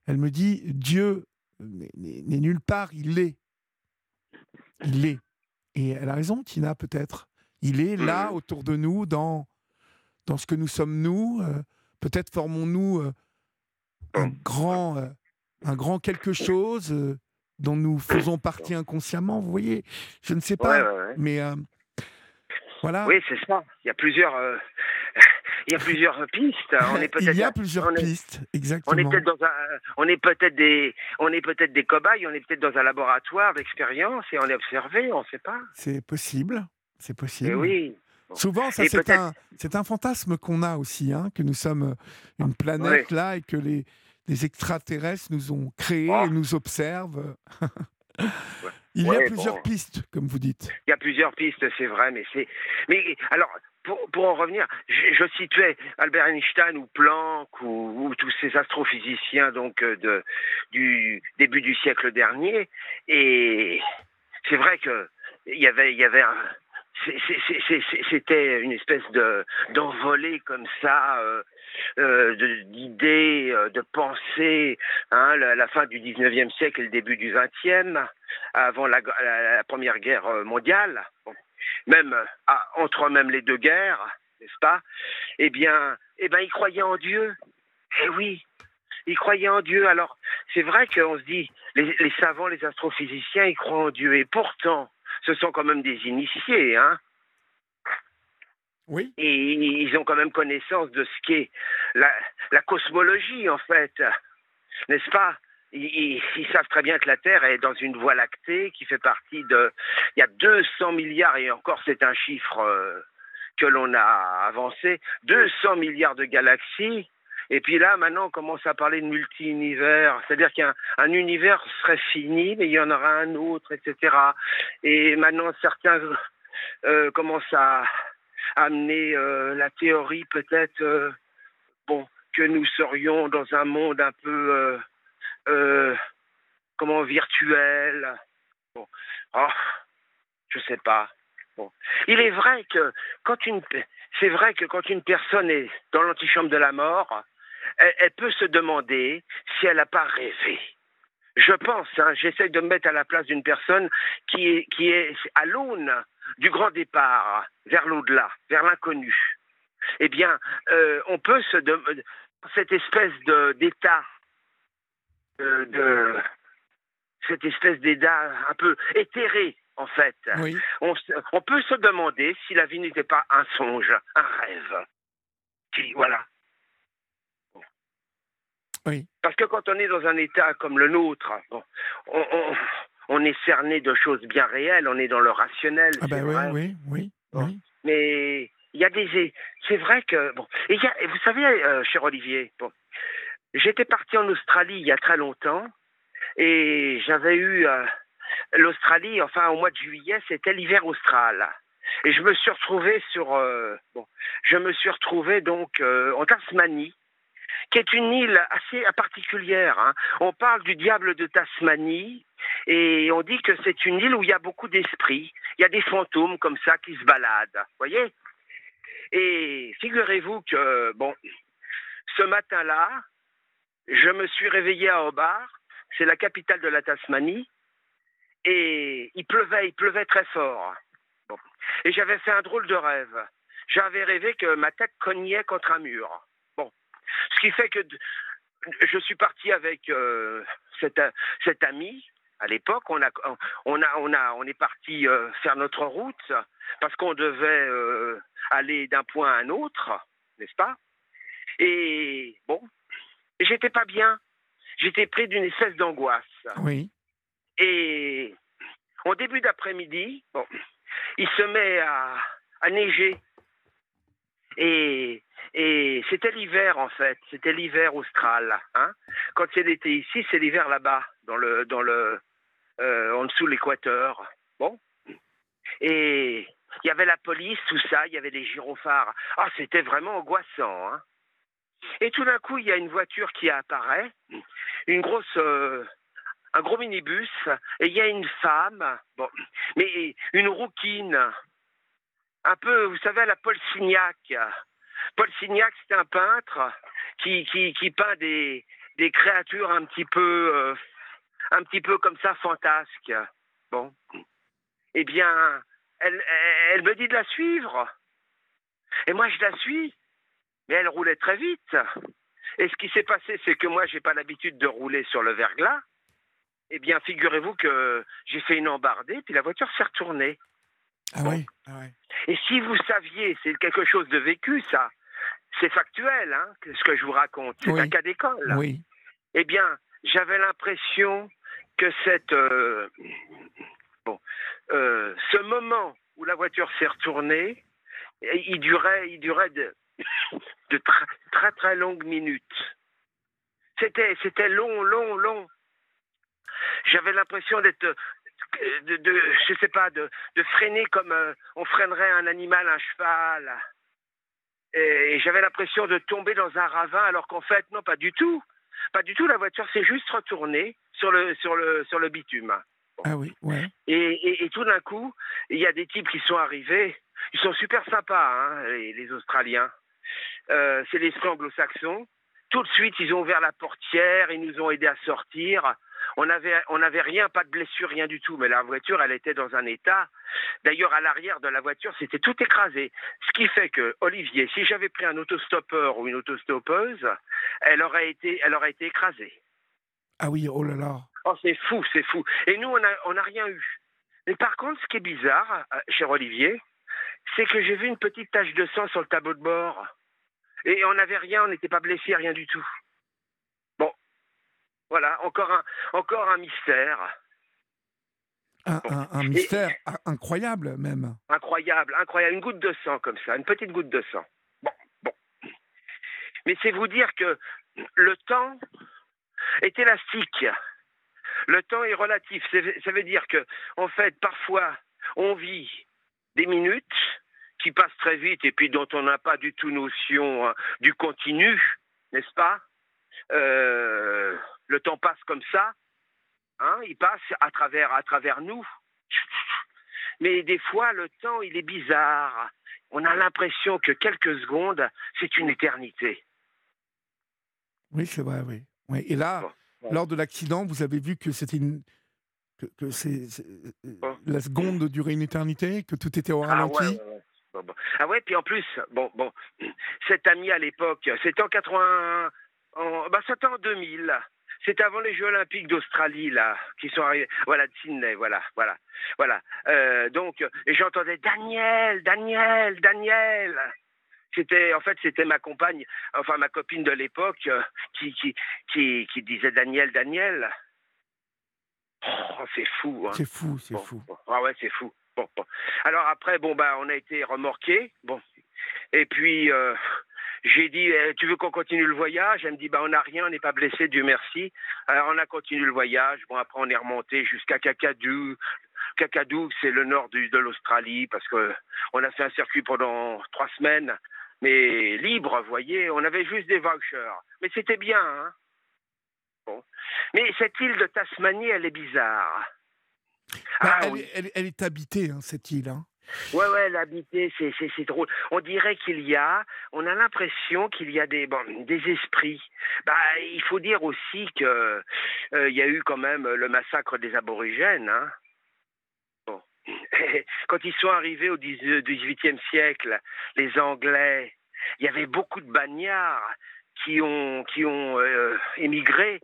elle me dit Dieu n'est nulle part, il est. Il est. Et elle a raison, Tina, peut-être. Il est là, Mhm. autour de nous, dans, dans ce que nous sommes nous. euh, peut-être formons-nous euh, un, grand, euh, un grand quelque chose dont nous faisons partie inconsciemment. Vous voyez, je ne sais pas, Ouais, ouais, ouais. mais voilà. Oui, c'est ça. Il y a plusieurs, [laughs] il y a plusieurs pistes. On est [laughs] il y a plusieurs est- pistes, on est exactement. peut-être dans un, on est peut-être des, on est peut-être des cobayes. On est peut-être dans un laboratoire d'expérience et on est observé. On ne sait pas. C'est possible, c'est Mais possible. oui. Souvent, ça c'est un, un fantasme qu'on a aussi, hein, que nous sommes euh, une planète là et que les, les extraterrestres nous ont créés Oh. et nous observent. Il y a plusieurs bon. pistes, comme vous dites. Il y a plusieurs pistes, c'est vrai, mais c'est. Mais alors, pour, pour en revenir, je, je situais Albert Einstein ou Planck ou, ou tous ces astrophysiciens donc euh, de, du début du siècle dernier, et c'est vrai que il y avait, il y avait un. C'était une espèce de d'envolée comme ça euh, euh, d'idées, euh, de pensées, hein, la, fin du 19e siècle et le début du 20e, avant la, Première Guerre mondiale, même ah, entre même les deux guerres, n'est-ce pas? Eh bien, eh ben, ils croyaient en Dieu. Eh oui, ils croyaient en Dieu. Alors, c'est vrai qu'on se dit, les, les savants, les astrophysiciens, ils croient en Dieu. Et pourtant, ce sont quand même des initiés, hein Oui. et ils ont quand même connaissance de ce qu'est la, la cosmologie, en fait. N'est-ce pas? Ils, ils- ils savent très bien que la Terre est dans une voie lactée qui fait partie de... Il y a 200 milliards, et encore c'est un chiffre euh, que l'on a avancé, 200 milliards de galaxies. Et puis là, maintenant, on commence à parler de multi-univers. C'est-à-dire qu'un un univers serait fini, mais il y en aura un autre, etc. Et maintenant, certains euh, commencent à amener euh, la théorie peut-être euh, bon que nous serions dans un monde un peu comment virtuel bon oh, je sais pas bon il est vrai que quand une c'est vrai que quand une personne est dans l'antichambre de la mort elle, elle peut se demander si elle n'a pas rêvé je pense, hein, j'essaie de me mettre à la place d'une personne qui est, qui est à l'aune du grand départ vers l'au-delà, vers l'inconnu. Eh bien, euh, on peut se demander cette espèce de d'état de, de cette espèce d'état un peu éthéré en fait. Oui. On, on peut se demander si la vie n'était pas un songe, un rêve. Voilà. Oui. Parce que quand on est dans un état comme le nôtre, bon, on, on- on est cerné de choses bien réelles, on est dans le rationnel. Ah ben oui, vrai. oui, oui, Bon. oui. Mais il y a des. C'est vrai que. Bon. Et, y a- vous savez, euh, cher Olivier, bon, j'étais parti en Australie il y a très longtemps et j'avais eu. euh, L'Australie, enfin au mois de juillet, c'était l'hiver austral. Et je me suis retrouvé sur. euh, bon, je me suis retrouvé donc en Tasmanie, qui est une île assez particulière. Hein. On parle du diable de Tasmanie et on dit que c'est une île où il y a beaucoup d'esprits. Il y a des fantômes comme ça qui se baladent. Voyez Et figurez-vous que, bon, ce matin-là, je me suis réveillé à Hobart, c'est la capitale de la Tasmanie, et il pleuvait, il pleuvait très fort. Et j'avais fait un drôle de rêve. J'avais rêvé que ma tête cognait contre un mur. Ce qui fait que je suis parti avec euh, cet, ami. À l'époque, on a, on a, on a, on est parti euh, faire notre route parce qu'on devait euh, aller d'un point à un autre, n'est-ce pas? Et bon, j'étais pas bien. J'étais pris d'une espèce d'angoisse. Oui. Et au début d'après-midi, bon, il se met à, neiger. Et, c'était l'hiver en fait, c'était l'hiver austral. Hein. Quand c'est l'été ici, c'est l'hiver là-bas, dans le, dans le, euh, en dessous de l'équateur. Bon. Et il y avait la police, tout ça, il y avait des gyrophares. Ah, c'était vraiment angoissant. Hein. Et tout d'un coup, il y a une voiture qui apparaît, une grosse, euh, un gros minibus, et il y a une femme, bon, mais une rouquine, un peu, vous savez, à la Paul Signac. Paul Signac, c'est un peintre qui, peint des, des créatures un petit peu, euh, un petit peu comme ça, fantasques. Bon, eh bien, elle, elle me dit de la suivre. Et moi, je la suis. Mais elle roulait très vite. Et ce qui s'est passé, c'est que moi, j'ai pas l'habitude de rouler sur le verglas. Eh bien, figurez-vous que j'ai fait une embardée, puis la voiture s'est retournée. Ah, oui. ah Et si vous saviez, c'est quelque chose de vécu, ça. C'est factuel, hein, ce que je vous raconte. C'est un cas d'école. Oui. Eh bien, j'avais l'impression que cette, euh, bon, euh, ce moment où la voiture s'est retournée, il durait, il durait de, [coughs] de très, très très longues minutes. C'était, c'était long, long, long. J'avais l'impression d'être, de, de, je sais pas, de, de freiner comme euh, on freinerait un animal, un cheval. Et, j'avais l'impression de tomber dans un ravin, alors qu'en fait, non, pas du tout. Pas du tout. La voiture s'est juste retournée sur le, sur le, sur le bitume. Ah oui, ouais. Et, et, tout d'un coup, il y a des types qui sont arrivés. Ils sont super sympas, hein, les, les Australiens. Euh, c'est l'esprit anglo-saxon. Tout de suite, ils ont ouvert la portière, ils nous ont aidés à sortir. On n'avait on avait rien, pas de blessure, rien du tout. Mais la voiture, elle était dans un état. D'ailleurs, à l'arrière de la voiture, c'était tout écrasé. Ce qui fait que, Olivier, si j'avais pris un autostoppeur ou une autostoppeuse, elle aurait été, elle aurait été écrasée. Ah oui, oh là là. Oh, c'est fou, c'est fou. Et nous, on n'a on a rien eu. Mais par contre, ce qui est bizarre, euh, cher Olivier, c'est que j'ai vu une petite tache de sang sur le tableau de bord. Et on n'avait rien, on n'était pas blessé, rien du tout. Voilà, encore un, encore un mystère. Un, mystère incroyable même. Incroyable, incroyable. Une goutte de sang comme ça, une petite goutte de sang. Bon, bon. Mais c'est vous dire que le temps est élastique. Le temps est relatif. Ça veut dire que, en fait, parfois, on vit des minutes, qui passe très vite et puis dont on n'a pas du tout notion hein, du continu, n'est-ce pas? Euh, Le temps passe comme ça, hein, il passe à travers, à travers nous. Mais des fois, le temps, il est bizarre. On a l'impression que quelques secondes, c'est une éternité. Oui, c'est vrai, oui. oui. Et là, lors de l'accident, vous avez vu que c'était une, que, c'est, la seconde durait une éternité, que tout était au ah ralenti? Ah ouais, puis en plus, bon, bon, cet ami à l'époque, c'était en 80, en, bah c'était en 2000. C'était avant les Jeux Olympiques d'Australie là, qui sont arrivés. Voilà, de Sydney, voilà, voilà, voilà. Euh, donc, et j'entendais Daniel, Daniel, Daniel. C'était, en fait, c'était ma compagne, enfin ma copine de l'époque, euh, qui, qui, qui, qui disait Daniel, Daniel. Oh, c'est fou. Hein. C'est fou, c'est fou. Ah ouais, c'est fou. Bon, bon. Alors après, bon bah, on a été remorqué. Bon, et puis euh, j'ai dit, eh, tu veux qu'on continue le voyage? Elle me dit, bah on n'a rien, on n'est pas blessé, Dieu merci. Alors on a continué le voyage. Bon après, on est remonté jusqu'à Kakadou. Kakadou, c'est le nord de l'Australie parce que on a fait un circuit pendant trois semaines mais libre, vous voyez. On avait juste des vouchers. Mais c'était bien, hein. Bon. Mais cette île de Tasmanie, elle est bizarre. Bah, Ah elle, oui. est- elle est- elle est habitée, hein, cette île. hein. Ouais, ouais, l'habiter, c'est, drôle. On dirait qu'il y a, on a l'impression qu'il y a des, esprits. Bah, il faut dire aussi que euh, y a eu quand même le massacre des aborigènes. Hein. [laughs] Quand ils sont arrivés au 10 XVIIIe siècle, les Anglais, il y avait beaucoup de bagnards qui ont, qui ont euh, émigré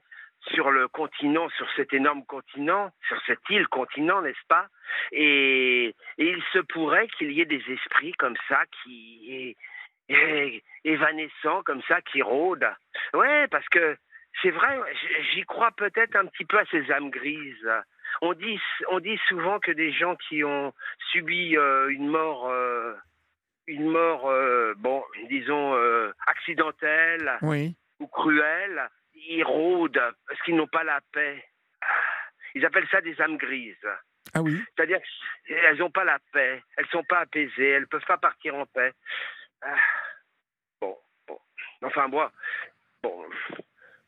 sur le continent, sur cet énorme continent, sur cette île continent, n'est-ce pas? Et, et il se pourrait qu'il y ait des esprits comme ça qui évanescents comme ça qui rôdent. Ouais, parce que c'est vrai, j'y crois peut-être un petit peu à ces âmes grises. On dit, on dit souvent que des gens qui ont subi euh, une mort, euh, une mort, euh, bon, disons accidentelle Oui. ou cruelle, ils rôdent parce qu'ils n'ont pas la paix. Ils appellent ça des âmes grises. Ah oui. C'est-à-dire qu'elles n'ont pas la paix, elles sont pas apaisées, elles peuvent pas partir en paix. Ah, Bon, bon. Enfin, moi, bon,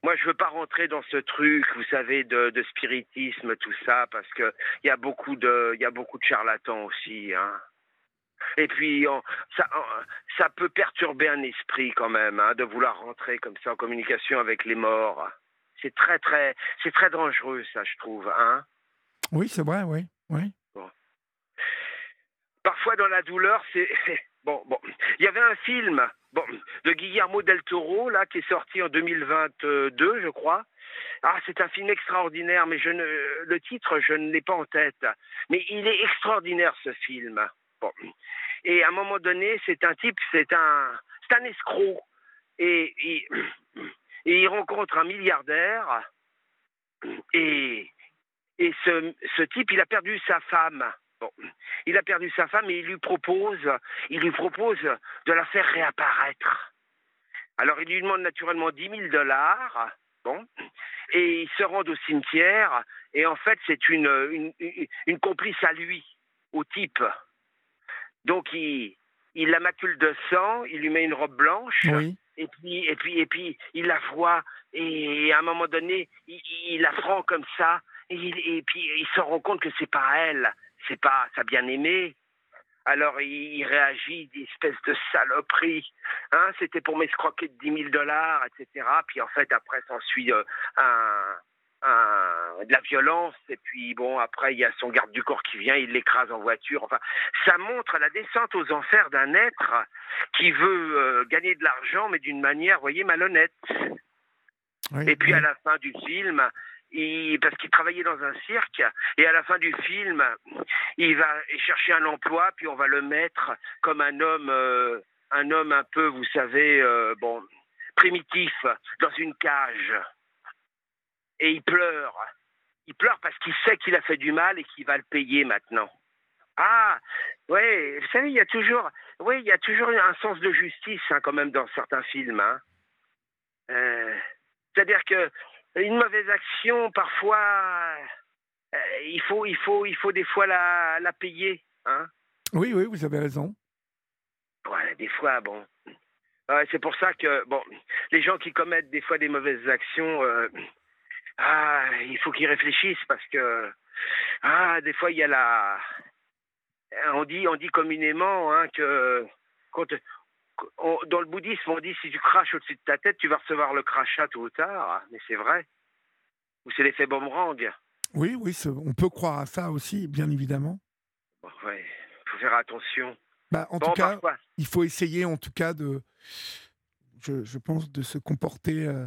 moi, je veux pas rentrer dans ce truc, vous savez, de, de spiritisme, tout ça, parce que il y a beaucoup de, il y a beaucoup de charlatans aussi, hein. Et puis, on- ça, on- ça peut perturber un esprit quand même, hein, de vouloir rentrer comme ça en communication avec les morts. C'est très, très, c'est très dangereux, ça, je trouve, hein. Oui, c'est vrai, oui. oui. parfois dans la douleur, c'est [laughs] bon. Bon, il y avait un film, bon, de Guillermo del Toro là qui est sorti en 2022, je crois. Ah, c'est un film extraordinaire, mais je ne, le titre, je ne l'ai pas en tête. Mais il est extraordinaire ce film. Et à un moment donné, c'est un type, c'est un, un escroc, [clears throat] et, il rencontre un milliardaire, et et ce, type, il a perdu sa femme. Il a perdu sa femme et il lui propose, il lui propose de la faire réapparaître. Alors il lui demande naturellement 10 000 dollars, bon, et ils se rendent au cimetière et en fait c'est une complice à lui, au type. Donc il, il la macule de sang, il lui met une robe blanche. Oui. Et puis, et puis, et puis, il la voit, et à un moment donné, il, il la prend comme ça, et, puis il se rend compte que c'est pas elle, c'est pas sa bien-aimée. Alors il, il réagit d'espèce de saloperie. Hein, C'était pour m'escroquer de 10 000 dollars, etc. Puis en fait, après, s'ensuit euh, un, un- de la violence. Et puis bon, après, il y a son garde du corps qui vient, il l'écrase en voiture. Enfin, ça montre la descente aux enfers d'un être qui veut euh, gagner de l'argent, mais d'une manière, vous voyez, malhonnête. oui, Et puis oui. à la fin du film, il, parce qu'il travaillait dans un cirque, et à la fin du film, il va chercher un emploi, puis on va le mettre comme un homme, euh, un homme un peu, vous savez, euh, bon, primitif, dans une cage. Et il pleure. Il pleure parce qu'il sait qu'il a fait du mal et qu'il va le payer maintenant. Ah, ouais, vous savez, il y a toujours, oui, il y a toujours un sens de justice hein, quand même dans certains films. Hein. Euh, c'est-à-dire que une mauvaise action, parfois, euh, il faut, il faut, il faut des fois la, la payer. Hein. oui, oui, vous avez raison. Ouais, des fois, bon. Ouais, c'est pour ça que, bon, les gens qui commettent des fois des mauvaises actions, euh, ah, il faut qu'ils réfléchissent parce que, ah, des fois, il y a la. On dit, on dit communément hein, que quand, on- dans le bouddhisme, on dit si tu craches au-dessus de ta tête, tu vas recevoir le crachat tôt ou tard. Mais c'est vrai. Ou c'est l'effet boomerang. Oui, oui, on peut croire à ça aussi, bien évidemment. Bon, ouais, faut faire attention. Bah, en bon, tout cas, parfois. il faut essayer, en tout cas, de, je, je pense, de se comporter euh,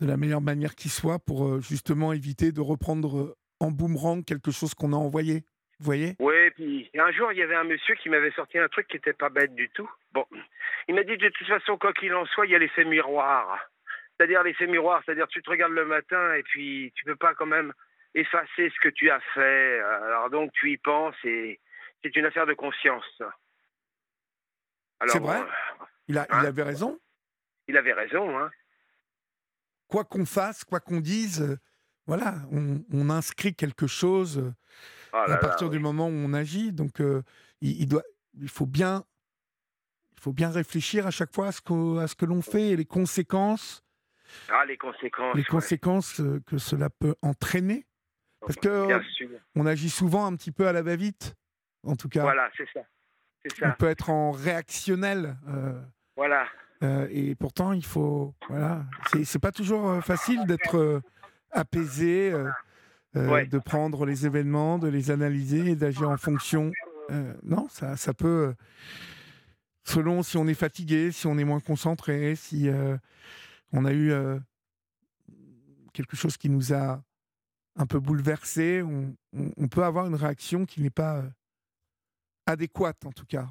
de la meilleure manière qui soit pour euh, justement éviter de reprendre euh, en boomerang quelque chose qu'on a envoyé. Vous voyez? Oui, puis un jour, il y avait un monsieur qui m'avait sorti un truc qui n'était pas bête du tout. Bon, il m'a dit de toute façon, quoi qu'il en soit, il y a l'effet miroir. C'est-à-dire l'effet miroir, c'est-à-dire tu te regardes le matin et puis tu peux pas quand même effacer ce que tu as fait. Alors donc tu y penses et c'est une affaire de conscience. C'est vrai? Bon, il, a, il Hein? avait raison? il avait raison, hein. Quoi qu'on fasse, quoi qu'on dise, euh, voilà, on, on inscrit quelque chose euh, Oh là à là, partir oui. du moment où on agit. Donc, euh, il, il doit, il faut bien, il faut bien réfléchir à chaque fois à ce que, à ce que l'on fait et les conséquences, Ah, les conséquences. les ouais. conséquences que cela peut entraîner. Parce que Bien sûr. on agit souvent un petit peu à la va-vite, en tout cas. Voilà, c'est ça. On peut être en réactionnel. euh, Voilà. Euh, et pourtant, il faut. Voilà. C'est pas toujours euh, facile d'être euh, apaisé, Ouais. de prendre les événements, de les analyser et d'agir en fonction. Non, ça, ça peut. selon si on est fatigué, si on est moins concentré, si on a eu quelque chose qui nous a un peu bouleversé, on, on- on peut avoir une réaction qui n'est pas adéquate en tout cas.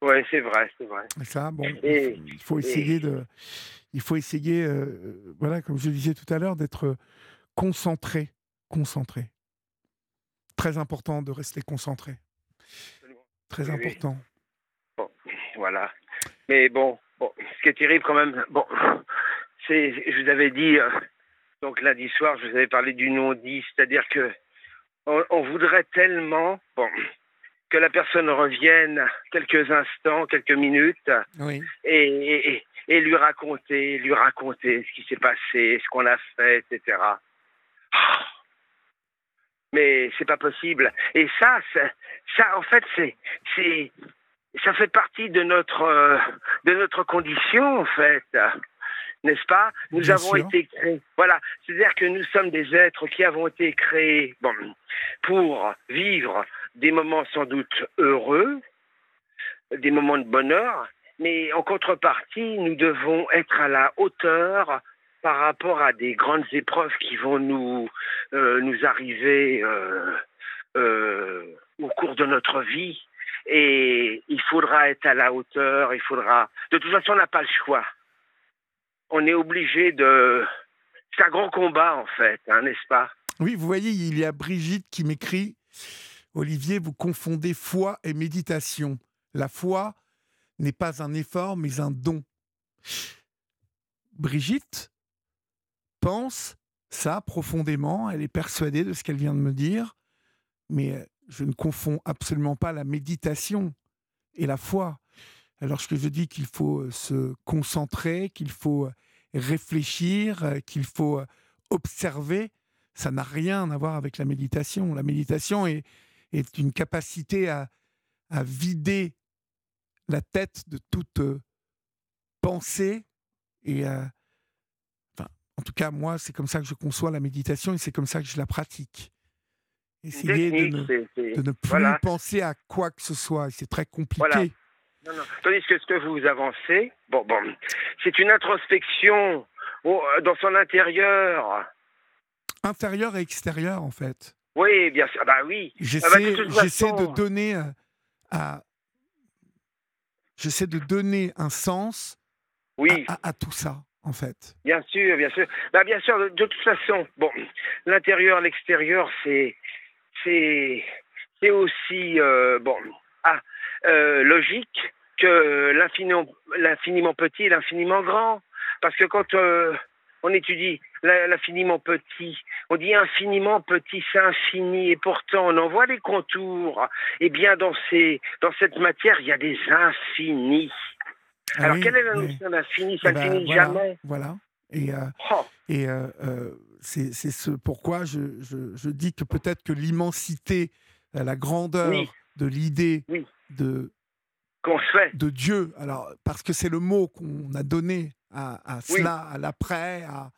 Ouais, c'est vrai, c'est vrai. Et ça, bon, Et- il faut essayer de, il faut essayer, euh, voilà, comme je le disais tout à l'heure, d'être concentré, concentré. Très important de rester concentré. Très Oui, oui. important. [laughs] Voilà. Mais bon, bon, ce qui est terrible quand même, bon, [laughs] c'est, je vous avais dit, euh, donc lundi soir, je vous avais parlé du non-dit, c'est-à-dire que on, on voudrait tellement, bon, que la personne revienne quelques instants, quelques minutes, Oui. et, et, et- et lui raconter, lui raconter ce qui s'est passé, ce qu'on a fait, etc. Mais c'est pas possible. Et ça, ça, en fait, c'est, c'est, ça fait partie de notre, euh, de notre condition, en fait. N'est-ce pas? Nous Bien avons sûr. été créés. Voilà. C'est-à-dire que nous sommes des êtres qui avons été créés, bon, pour vivre des moments sans doute heureux, des moments de bonheur, mais en contrepartie, nous devons être à la hauteur par rapport à des grandes épreuves qui vont nous, euh, nous arriver euh, euh, au cours de notre vie. Et il faudra être à la hauteur, il faudra... De toute façon, on n'a pas le choix. On est obligé de... C'est un grand combat, en fait, hein, n'est-ce pas? Oui, vous voyez, il y a Brigitte qui m'écrit Olivier, vous confondez foi et méditation. La foi n'est pas un effort, mais un don. Brigitte pense ça profondément, elle est persuadée de ce qu'elle vient de me dire, mais je ne confonds absolument pas la méditation et la foi. Alors que je dis qu'il faut euh, se concentrer, qu'il faut euh, réfléchir, euh, qu'il faut observer, ça n'a rien à voir avec la méditation. La méditation est, est une capacité à, à vider la tête de toute euh, pensée. Et euh, enfin, en tout cas, moi, c'est comme ça que je conçois la méditation et c'est comme ça que je la pratique. Essayer de ne, de ne plus voilà. penser à quoi que ce soit. C'est très compliqué. Voilà. Non, non. Tandis que ce que vous avancez, bon, bon, c'est une introspection au- dans son intérieur. Intérieur et extérieur, en fait. Oui, bien sûr. Ah Bah oui. J'essaie, Ah bah, de j'essaie de façon- donner euh, à, j'essaie de donner un sens Oui, à, à- à tout ça, en fait. bien sûr, bien sûr. Bah bien sûr. De, de toute façon, bon, l'intérieur, l'extérieur, c'est, aussi euh, bon, ah, euh, logique que l'infiniment, l'infiniment petit et l'infiniment grand. Parce que quand euh, on étudie l'infiniment petit, on dit infiniment petit, c'est infini, et pourtant on en voit les contours. Et bien dans ces, dans cette matière, il y a des infinis. Ah Alors oui, quelle est la oui. notion d'infini? Ça Eh ne ben, finit voilà, jamais. Voilà. Et, euh, Oh, et euh, euh, c'est, ce pourquoi je, je- je dis que peut-être que l'immensité, la grandeur Oui. de l'idée de, qu'on se fait. de Dieu, alors parce que c'est le mot qu'on a donné à, à cela, à l'après, à,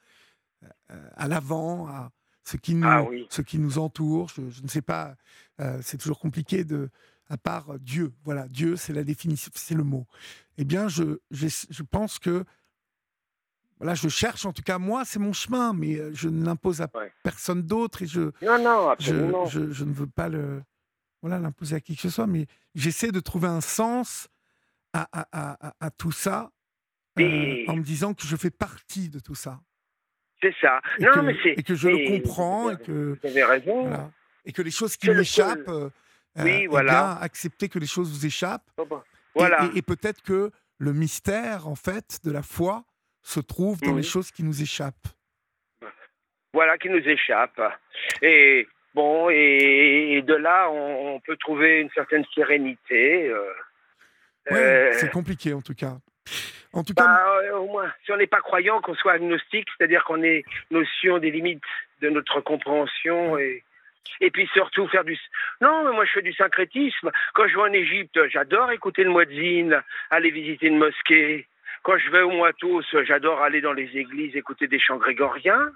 à l'avant, à ce qui nous, Ah oui. ce qui nous entoure. Je, je ne sais pas, euh, c'est toujours compliqué de, à part Dieu. Voilà, Dieu, c'est la définition, c'est le mot. Eh bien, je, je, je pense que voilà, je cherche, en tout cas, moi, c'est mon chemin, mais euh, je ne l'impose à Ouais. personne d'autre et je, Non, non, je, absolument. je, je ne veux pas le voilà l'imposer à qui que ce soit, mais j'essaie de trouver un sens à, à, à, à- à tout ça euh, en me disant que je fais partie de tout ça C'est ça. et, non, que, mais c'est. et que je et- le comprends et que Vous avez raison. voilà, et que les choses qui m'échappent, seul. euh, Oui, eh voilà. bien, accepter que les choses vous échappent bon. et- Voilà. et, et peut-être que le mystère en fait de la foi se trouve dans les choses qui nous échappent. Voilà qui nous échappe. Et bon, et, et de là, on, on peut trouver une certaine sérénité. euh, Ouais, Euh, c'est compliqué en tout cas. Bah, euh, au moins, si on n'est pas croyant, qu'on soit agnostique, c'est-à-dire qu'on ait notion des limites de notre compréhension et, et puis surtout faire du. Non, mais moi je fais du syncrétisme. Quand je vais en Égypte, j'adore écouter le muezzin, aller visiter une mosquée. Quand je vais au Moitos, j'adore aller dans les églises, écouter des chants grégoriens.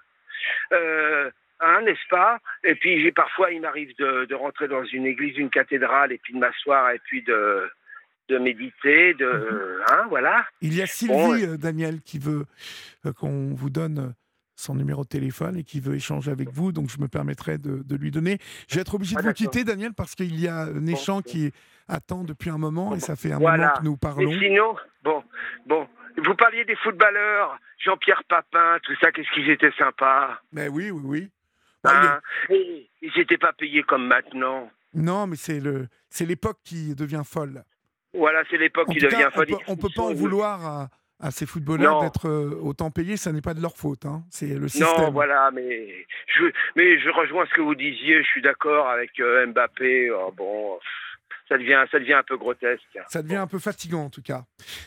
Euh, hein, n'est-ce pas? Et puis parfois, il m'arrive de rentrer dans une église, une cathédrale, et puis de m'asseoir et puis de de méditer, de hein, voilà. il y a Sylvie, Bon, euh, Daniel, qui veut euh, qu'on vous donne euh, son numéro de téléphone et qui veut échanger avec vous, donc je me permettrai de, de lui donner. Je vais être obligé de Ah, vous quitter, Daniel, parce qu'il y a Néchan Bon. qui attend depuis un moment et ça fait un Voilà. moment que nous parlons. Mais sinon, bon, bon, vous parliez des footballeurs, Jean-Pierre Papin, tout ça, qu'est-ce qu'ils étaient sympas. Mais oui, oui, oui. Bah, Hein Et ils n'étaient pas payés comme maintenant. Non, mais c'est le, c'est l'époque qui devient folle. Voilà, c'est l'époque qui devient cas, on folle. peut, pas en vouloir à, à ces footballeurs d'être euh, autant payés, ça n'est pas de leur faute. hein. C'est le système. Non, voilà, mais je, mais je rejoins ce que vous disiez. Je suis d'accord avec euh, Mbappé. Oh, bon, ça devient, ça devient un peu grotesque. Ça devient un peu fatigant en tout cas.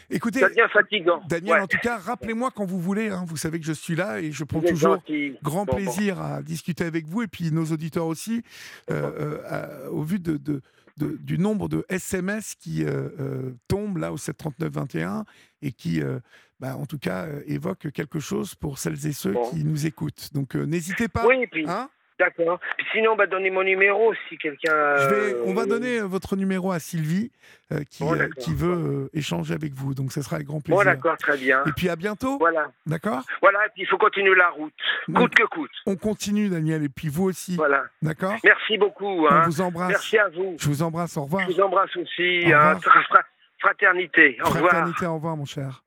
Écoutez, Ça devient fatigant. Daniel, Ouais. en tout cas, rappelez-moi quand vous voulez. hein. Vous savez que je suis là et je prends toujours gentil. grand Bon, bon. plaisir à discuter avec vous et puis nos auditeurs aussi, euh, euh, au vu de, de- de- du nombre de SMS qui euh, euh, tombent là au 739-21 et qui, euh, bah, en tout cas, évoquent quelque chose pour celles et ceux Bon. qui nous écoutent. Donc, n'hésitez pas. Oui, et puis, hein. D'accord. Sinon, bah, donnez mon numéro si quelqu'un. Vais, on va euh, donner euh, votre numéro à Sylvie euh, qui, Bon, euh, d'accord. qui veut euh, échanger avec vous. Donc, ce sera avec grand plaisir. Bon, d'accord, très bien. et puis à bientôt. Voilà. D'accord? Voilà, et puis il faut continuer la route, Donc, coûte que coûte. On continue, Daniel, et puis vous aussi. Voilà. D'accord? Merci beaucoup. On Hein. vous embrasse. Merci à vous. Je vous embrasse. Au revoir. Je vous embrasse aussi. Au hein. Fraternité. Au revoir. Fraternité, au revoir, mon cher.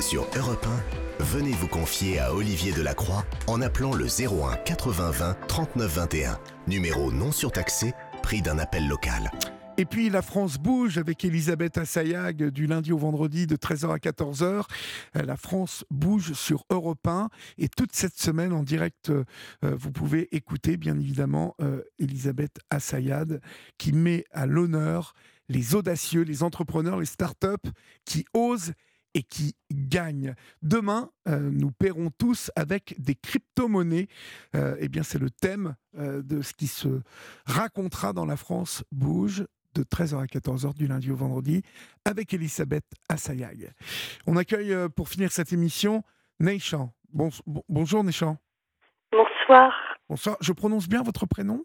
Sur Europe 1, venez vous confier à Olivier Delacroix en appelant le 01 80 20 39 21. Numéro non surtaxé, prix d'un appel local. Et puis la France bouge avec Elisabeth Assayag du lundi au vendredi de 13h à 14h. Euh, La France bouge sur Europe 1 et toute cette semaine en direct, euh, vous pouvez écouter bien évidemment euh, Elisabeth Assayad qui met à l'honneur les audacieux, les entrepreneurs, les startups qui osent et qui gagnent. Demain, euh, nous paierons tous avec des crypto-monnaies. Euh, eh bien, c'est le thème euh, de ce qui se racontera dans la France bouge de 13h à 14h du lundi au vendredi avec Elisabeth Assayag. On accueille pour finir cette émission Neichan. Bon, bon- bonjour Neichan. Bonsoir. Bonsoir. Je prononce bien votre prénom?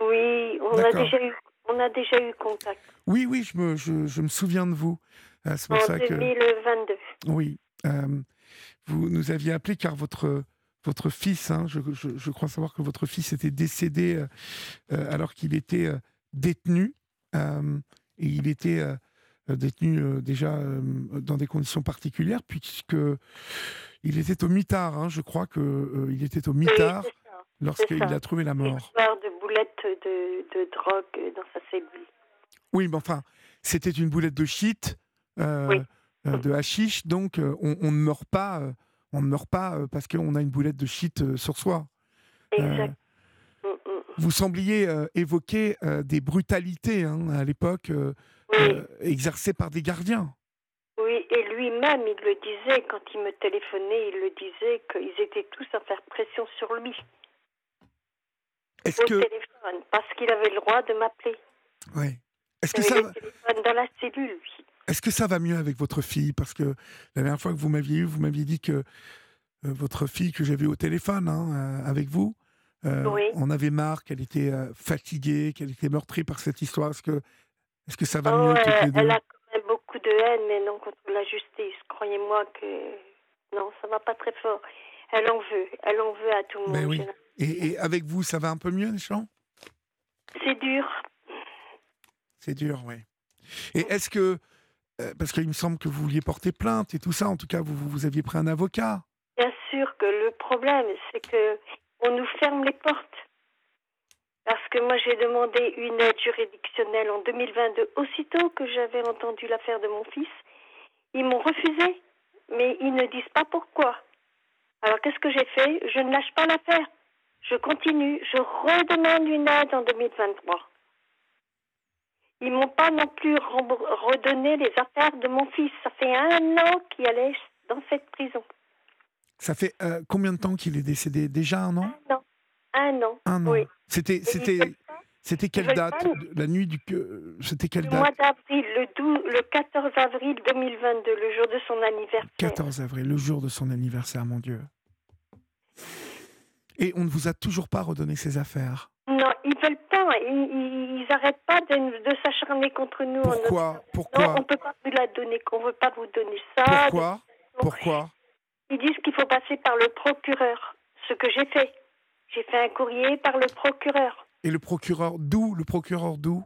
Oui, on a déjà eu, on a déjà eu contact Oui, oui, je me, je, je me souviens de vous. C'est pour en ça que. 2022. Oui. euh, vous nous aviez appelé car votre, votre fils, hein, je, je- je crois savoir que votre fils était décédé euh, euh, alors qu'il était euh, détenu. et il était détenu déjà dans des conditions particulières, puisque il était au mitard. hein, je crois qu'il était au mitard Oui, lorsqu'il a trouvé la mort. De boulettes de, de drogue dans sa cellule. Oui, mais enfin, c'était une boulette de shit, Oui. euh, de hashish, donc euh, on, on ne meurt pas, euh, on ne meurt pas euh, parce qu'on a une boulette de shit euh, sur soi. Euh, Exact. Mm, mm. vous sembliez euh, évoquer euh, des brutalités hein, à l'époque euh, Oui, euh, exercées par des gardiens. oui, et lui-même, il le disait, quand il me téléphonait, il le disait qu'ils étaient tous à faire pression sur lui Est-ce au que, téléphone, parce qu'il avait le droit de m'appeler. ouais. Est-ce que ça, le téléphone dans la cellule, lui. Est-ce que ça va mieux avec votre fille? Parce que la dernière fois que vous m'aviez eu, vous m'aviez dit que euh, votre fille que j'avais au téléphone hein, euh, avec vous, euh, Oui. on avait marre qu'elle était euh, fatiguée, qu'elle était meurtrie par cette histoire. Est-ce que, est-ce que ça va Oh, mieux toutes les deux? elle a quand même beaucoup de haine, mais non contre la justice. Croyez-moi que non, ça va pas très fort. Elle en veut, elle en veut à tout le monde. Ben oui. j'ai l'impression. et, et avec vous, ça va un peu mieux, Deschamps C'est dur. C'est dur, oui. Et est-ce que, parce qu'il me semble que vous vouliez porter plainte et tout ça, en tout cas, vous aviez pris un avocat. Bien sûr que le problème, c'est que on nous ferme les portes. Parce que moi, j'ai demandé une aide juridictionnelle en 2022, aussitôt que j'avais entendu l'affaire de mon fils. Ils m'ont refusé, mais ils ne disent pas pourquoi. Alors, qu'est-ce que j'ai fait? Je ne lâche pas l'affaire. Je continue. Je redemande une aide en 2023. Ils m'ont pas non plus redonné les affaires de mon fils. Ça fait un an qu'il allait dans cette prison. Ça fait euh, combien de temps qu'il est décédé? Déjà un an? Un an. Un an. Un an. Oui. C'était, c'était, quelle date? La nuit du. que- C'était quelle Le date? mois d'avril, le, 12 le 14 avril 2022, le jour de son anniversaire. 14 avril, le jour de son anniversaire, mon Dieu. Et on ne vous a toujours pas redonné ses affaires. Non, ils veulent pas. Ils, ils, arrêtent pas de, de s'acharner contre nous. Pourquoi Pourquoi on peut pas vous la donner. On veut pas vous donner ça. Pourquoi Pourquoi Ils disent qu'il faut passer par le procureur. Ce que j'ai fait. J'ai fait un courrier par le procureur Et le procureur d'où Le procureur d'où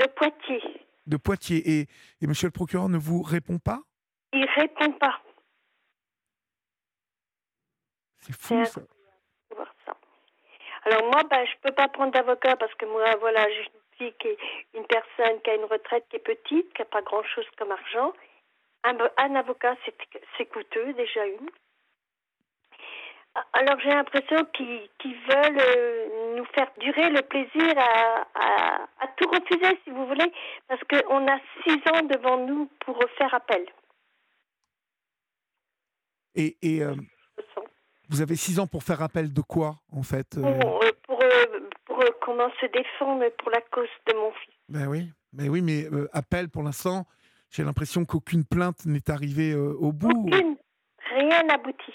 de Poitiers. De Poitiers. Et, et monsieur le procureur ne vous répond pas Il répond pas. C'est fou ça. Alors moi, ben, je peux pas prendre d'avocat parce que moi, voilà, j'ai une fille qui est une personne qui a une retraite qui est petite, qui n'a pas grand-chose comme argent. Un, avocat, c'est coûteux, déjà une. Alors j'ai l'impression qu'ils veulent euh, nous faire durer le plaisir à, tout refuser, si vous voulez, parce qu'on a six ans devant nous pour faire appel. Et, euh, je. Vous avez six ans pour faire appel de quoi, en fait euh Pour, euh, pour, euh, pour, comment se défendre pour la cause de mon fils. Ben oui, ben oui, mais euh, appel pour l'instant, j'ai l'impression qu'aucune plainte n'est arrivée euh, au bout. Aucune. Rien n'aboutit.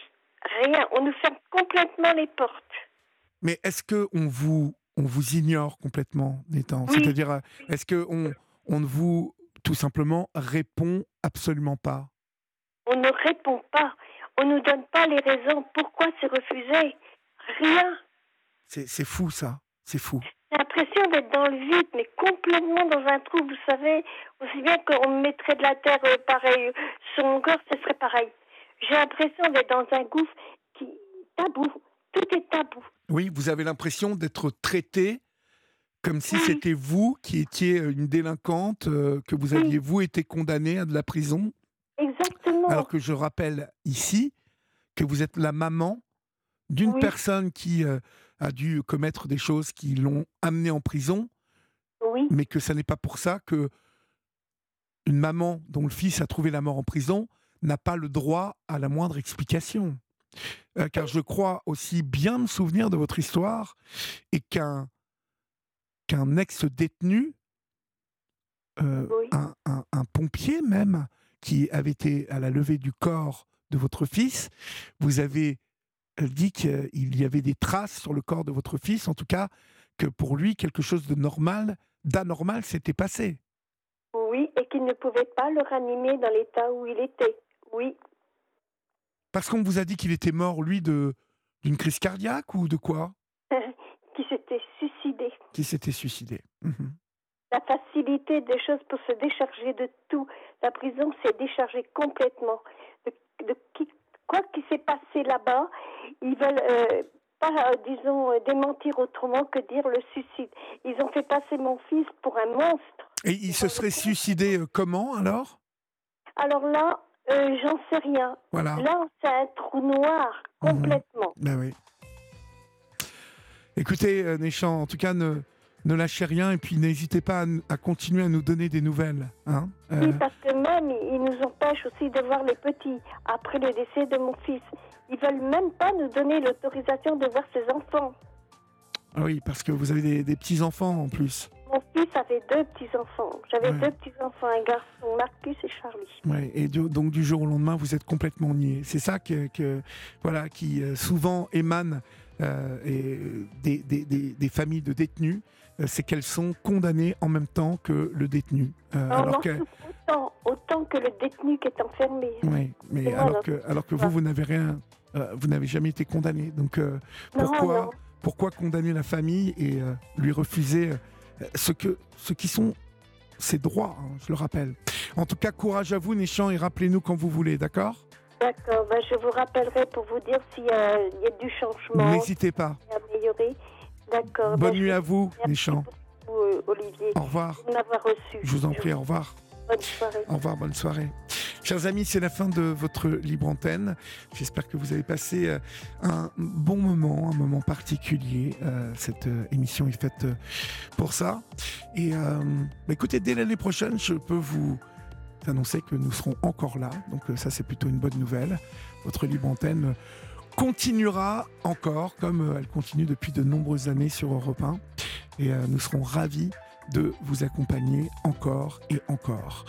Rien. On nous ferme complètement les portes. Mais est-ce que on vous on vous ignore complètement, Nathan? Oui. C'est-à-dire, est-ce que on on ne vous tout simplement répond absolument pas? On ne répond pas. On ne nous donne pas les raisons. Pourquoi c'est refusé Rien. C'est fou ça, c'est fou. J'ai l'impression d'être dans le vide, mais complètement dans un trou. Vous savez, aussi bien qu'on me mettrait de la terre euh, pareil sur mon corps, ce serait pareil. J'ai l'impression d'être dans un gouffre qui tabou. Tout est tabou. Oui, vous avez l'impression d'être traité comme si Oui. c'était vous qui étiez euh, une délinquante, euh, que vous Oui. aviez vous été condamné à de la prison? Alors que je rappelle ici que vous êtes la maman d'une Oui. personne qui euh, a dû commettre des choses qui l'ont amené en prison, Oui. mais que ça n'est pas pour ça que une maman dont le fils a trouvé la mort en prison n'a pas le droit à la moindre explication. Euh, car je crois aussi bien me souvenir de votre histoire et qu'un qu'un ex-détenu, euh, Oui. un, un- un pompier même, qui avait été à la levée du corps de votre fils, vous avez dit qu'il y avait des traces sur le corps de votre fils, en tout cas que pour lui, quelque chose de normal, d'anormal s'était passé. Oui, et qu'il ne pouvait pas le ranimer dans l'état où il était. Oui. Parce qu'on vous a dit qu'il était mort, lui, de d'une crise cardiaque ou de quoi? [laughs] Qui s'était suicidé. Qui s'était suicidé. Mhm. La facilité des choses pour se décharger de tout. La prison s'est déchargée complètement. De, de qui- quoi qu'il s'est passé là-bas, ils veulent euh, pas, euh, disons, euh, démentir autrement que dire le suicide. Ils ont fait passer mon fils pour un monstre. Et il se serait suicidé comment alors? Alors là, j'en sais rien. Voilà. Là, c'est un trou noir, Mhm. complètement. Ben oui. Écoutez, euh, Néchan, en tout cas, ne, ne lâchez rien et puis n'hésitez pas à, continuer à nous donner des nouvelles. Hein Oui, Euh, parce que même, ils nous empêchent aussi de voir les petits après le décès de mon fils. Ils veulent même pas nous donner l'autorisation de voir ses enfants. ah oui, parce que vous avez des, des petits-enfants en plus. Mon fils avait deux petits-enfants. J'avais Ouais. deux petits-enfants, un garçon, Marcus et Charlie. Ouais, et du- donc du jour au lendemain, vous êtes complètement nié. C'est ça que, que- voilà, qui euh, souvent émane euh, et, des, des- des- des familles de détenus, c'est qu'elles sont condamnées en même temps que le détenu. Euh, On alors que, autant, autant que le détenu qui est enfermé. oui, mais alors que, alors que vous, vous n'avez rien, euh, vous n'avez jamais été condamné. Donc euh, pourquoi, non. pourquoi condamner la famille et euh, lui refuser euh, ce que, ce qui sont ses droits, hein, je le rappelle. En tout cas, courage à vous, Néchan, et rappelez-nous quand vous voulez, d'accord? D'accord, ben, je vous rappellerai pour vous dire s'il y, a il y a du changement, N'hésitez pas. amélioré. D'accord. Bonne nuit à vous beaucoup, euh, Olivier, Au revoir. reçu. Je vous en prie, au revoir. Bonne soirée. Au revoir, bonne soirée. Chers amis, c'est la fin de votre libre antenne. J'espère que vous avez passé euh, un bon moment, un moment particulier. Euh, cette émission est faite pour ça. Et bah, écoutez, dès l'année prochaine, je peux vous annoncer que nous serons encore là. Donc ça, c'est plutôt une bonne nouvelle. Votre libre antenne continuera encore, comme elle continue depuis de nombreuses années sur Europe 1. Et nous serons ravis de vous accompagner encore et encore.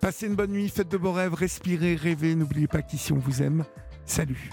Passez une bonne nuit, faites de beaux rêves, respirez, rêvez. N'oubliez pas qu'ici on vous aime. Salut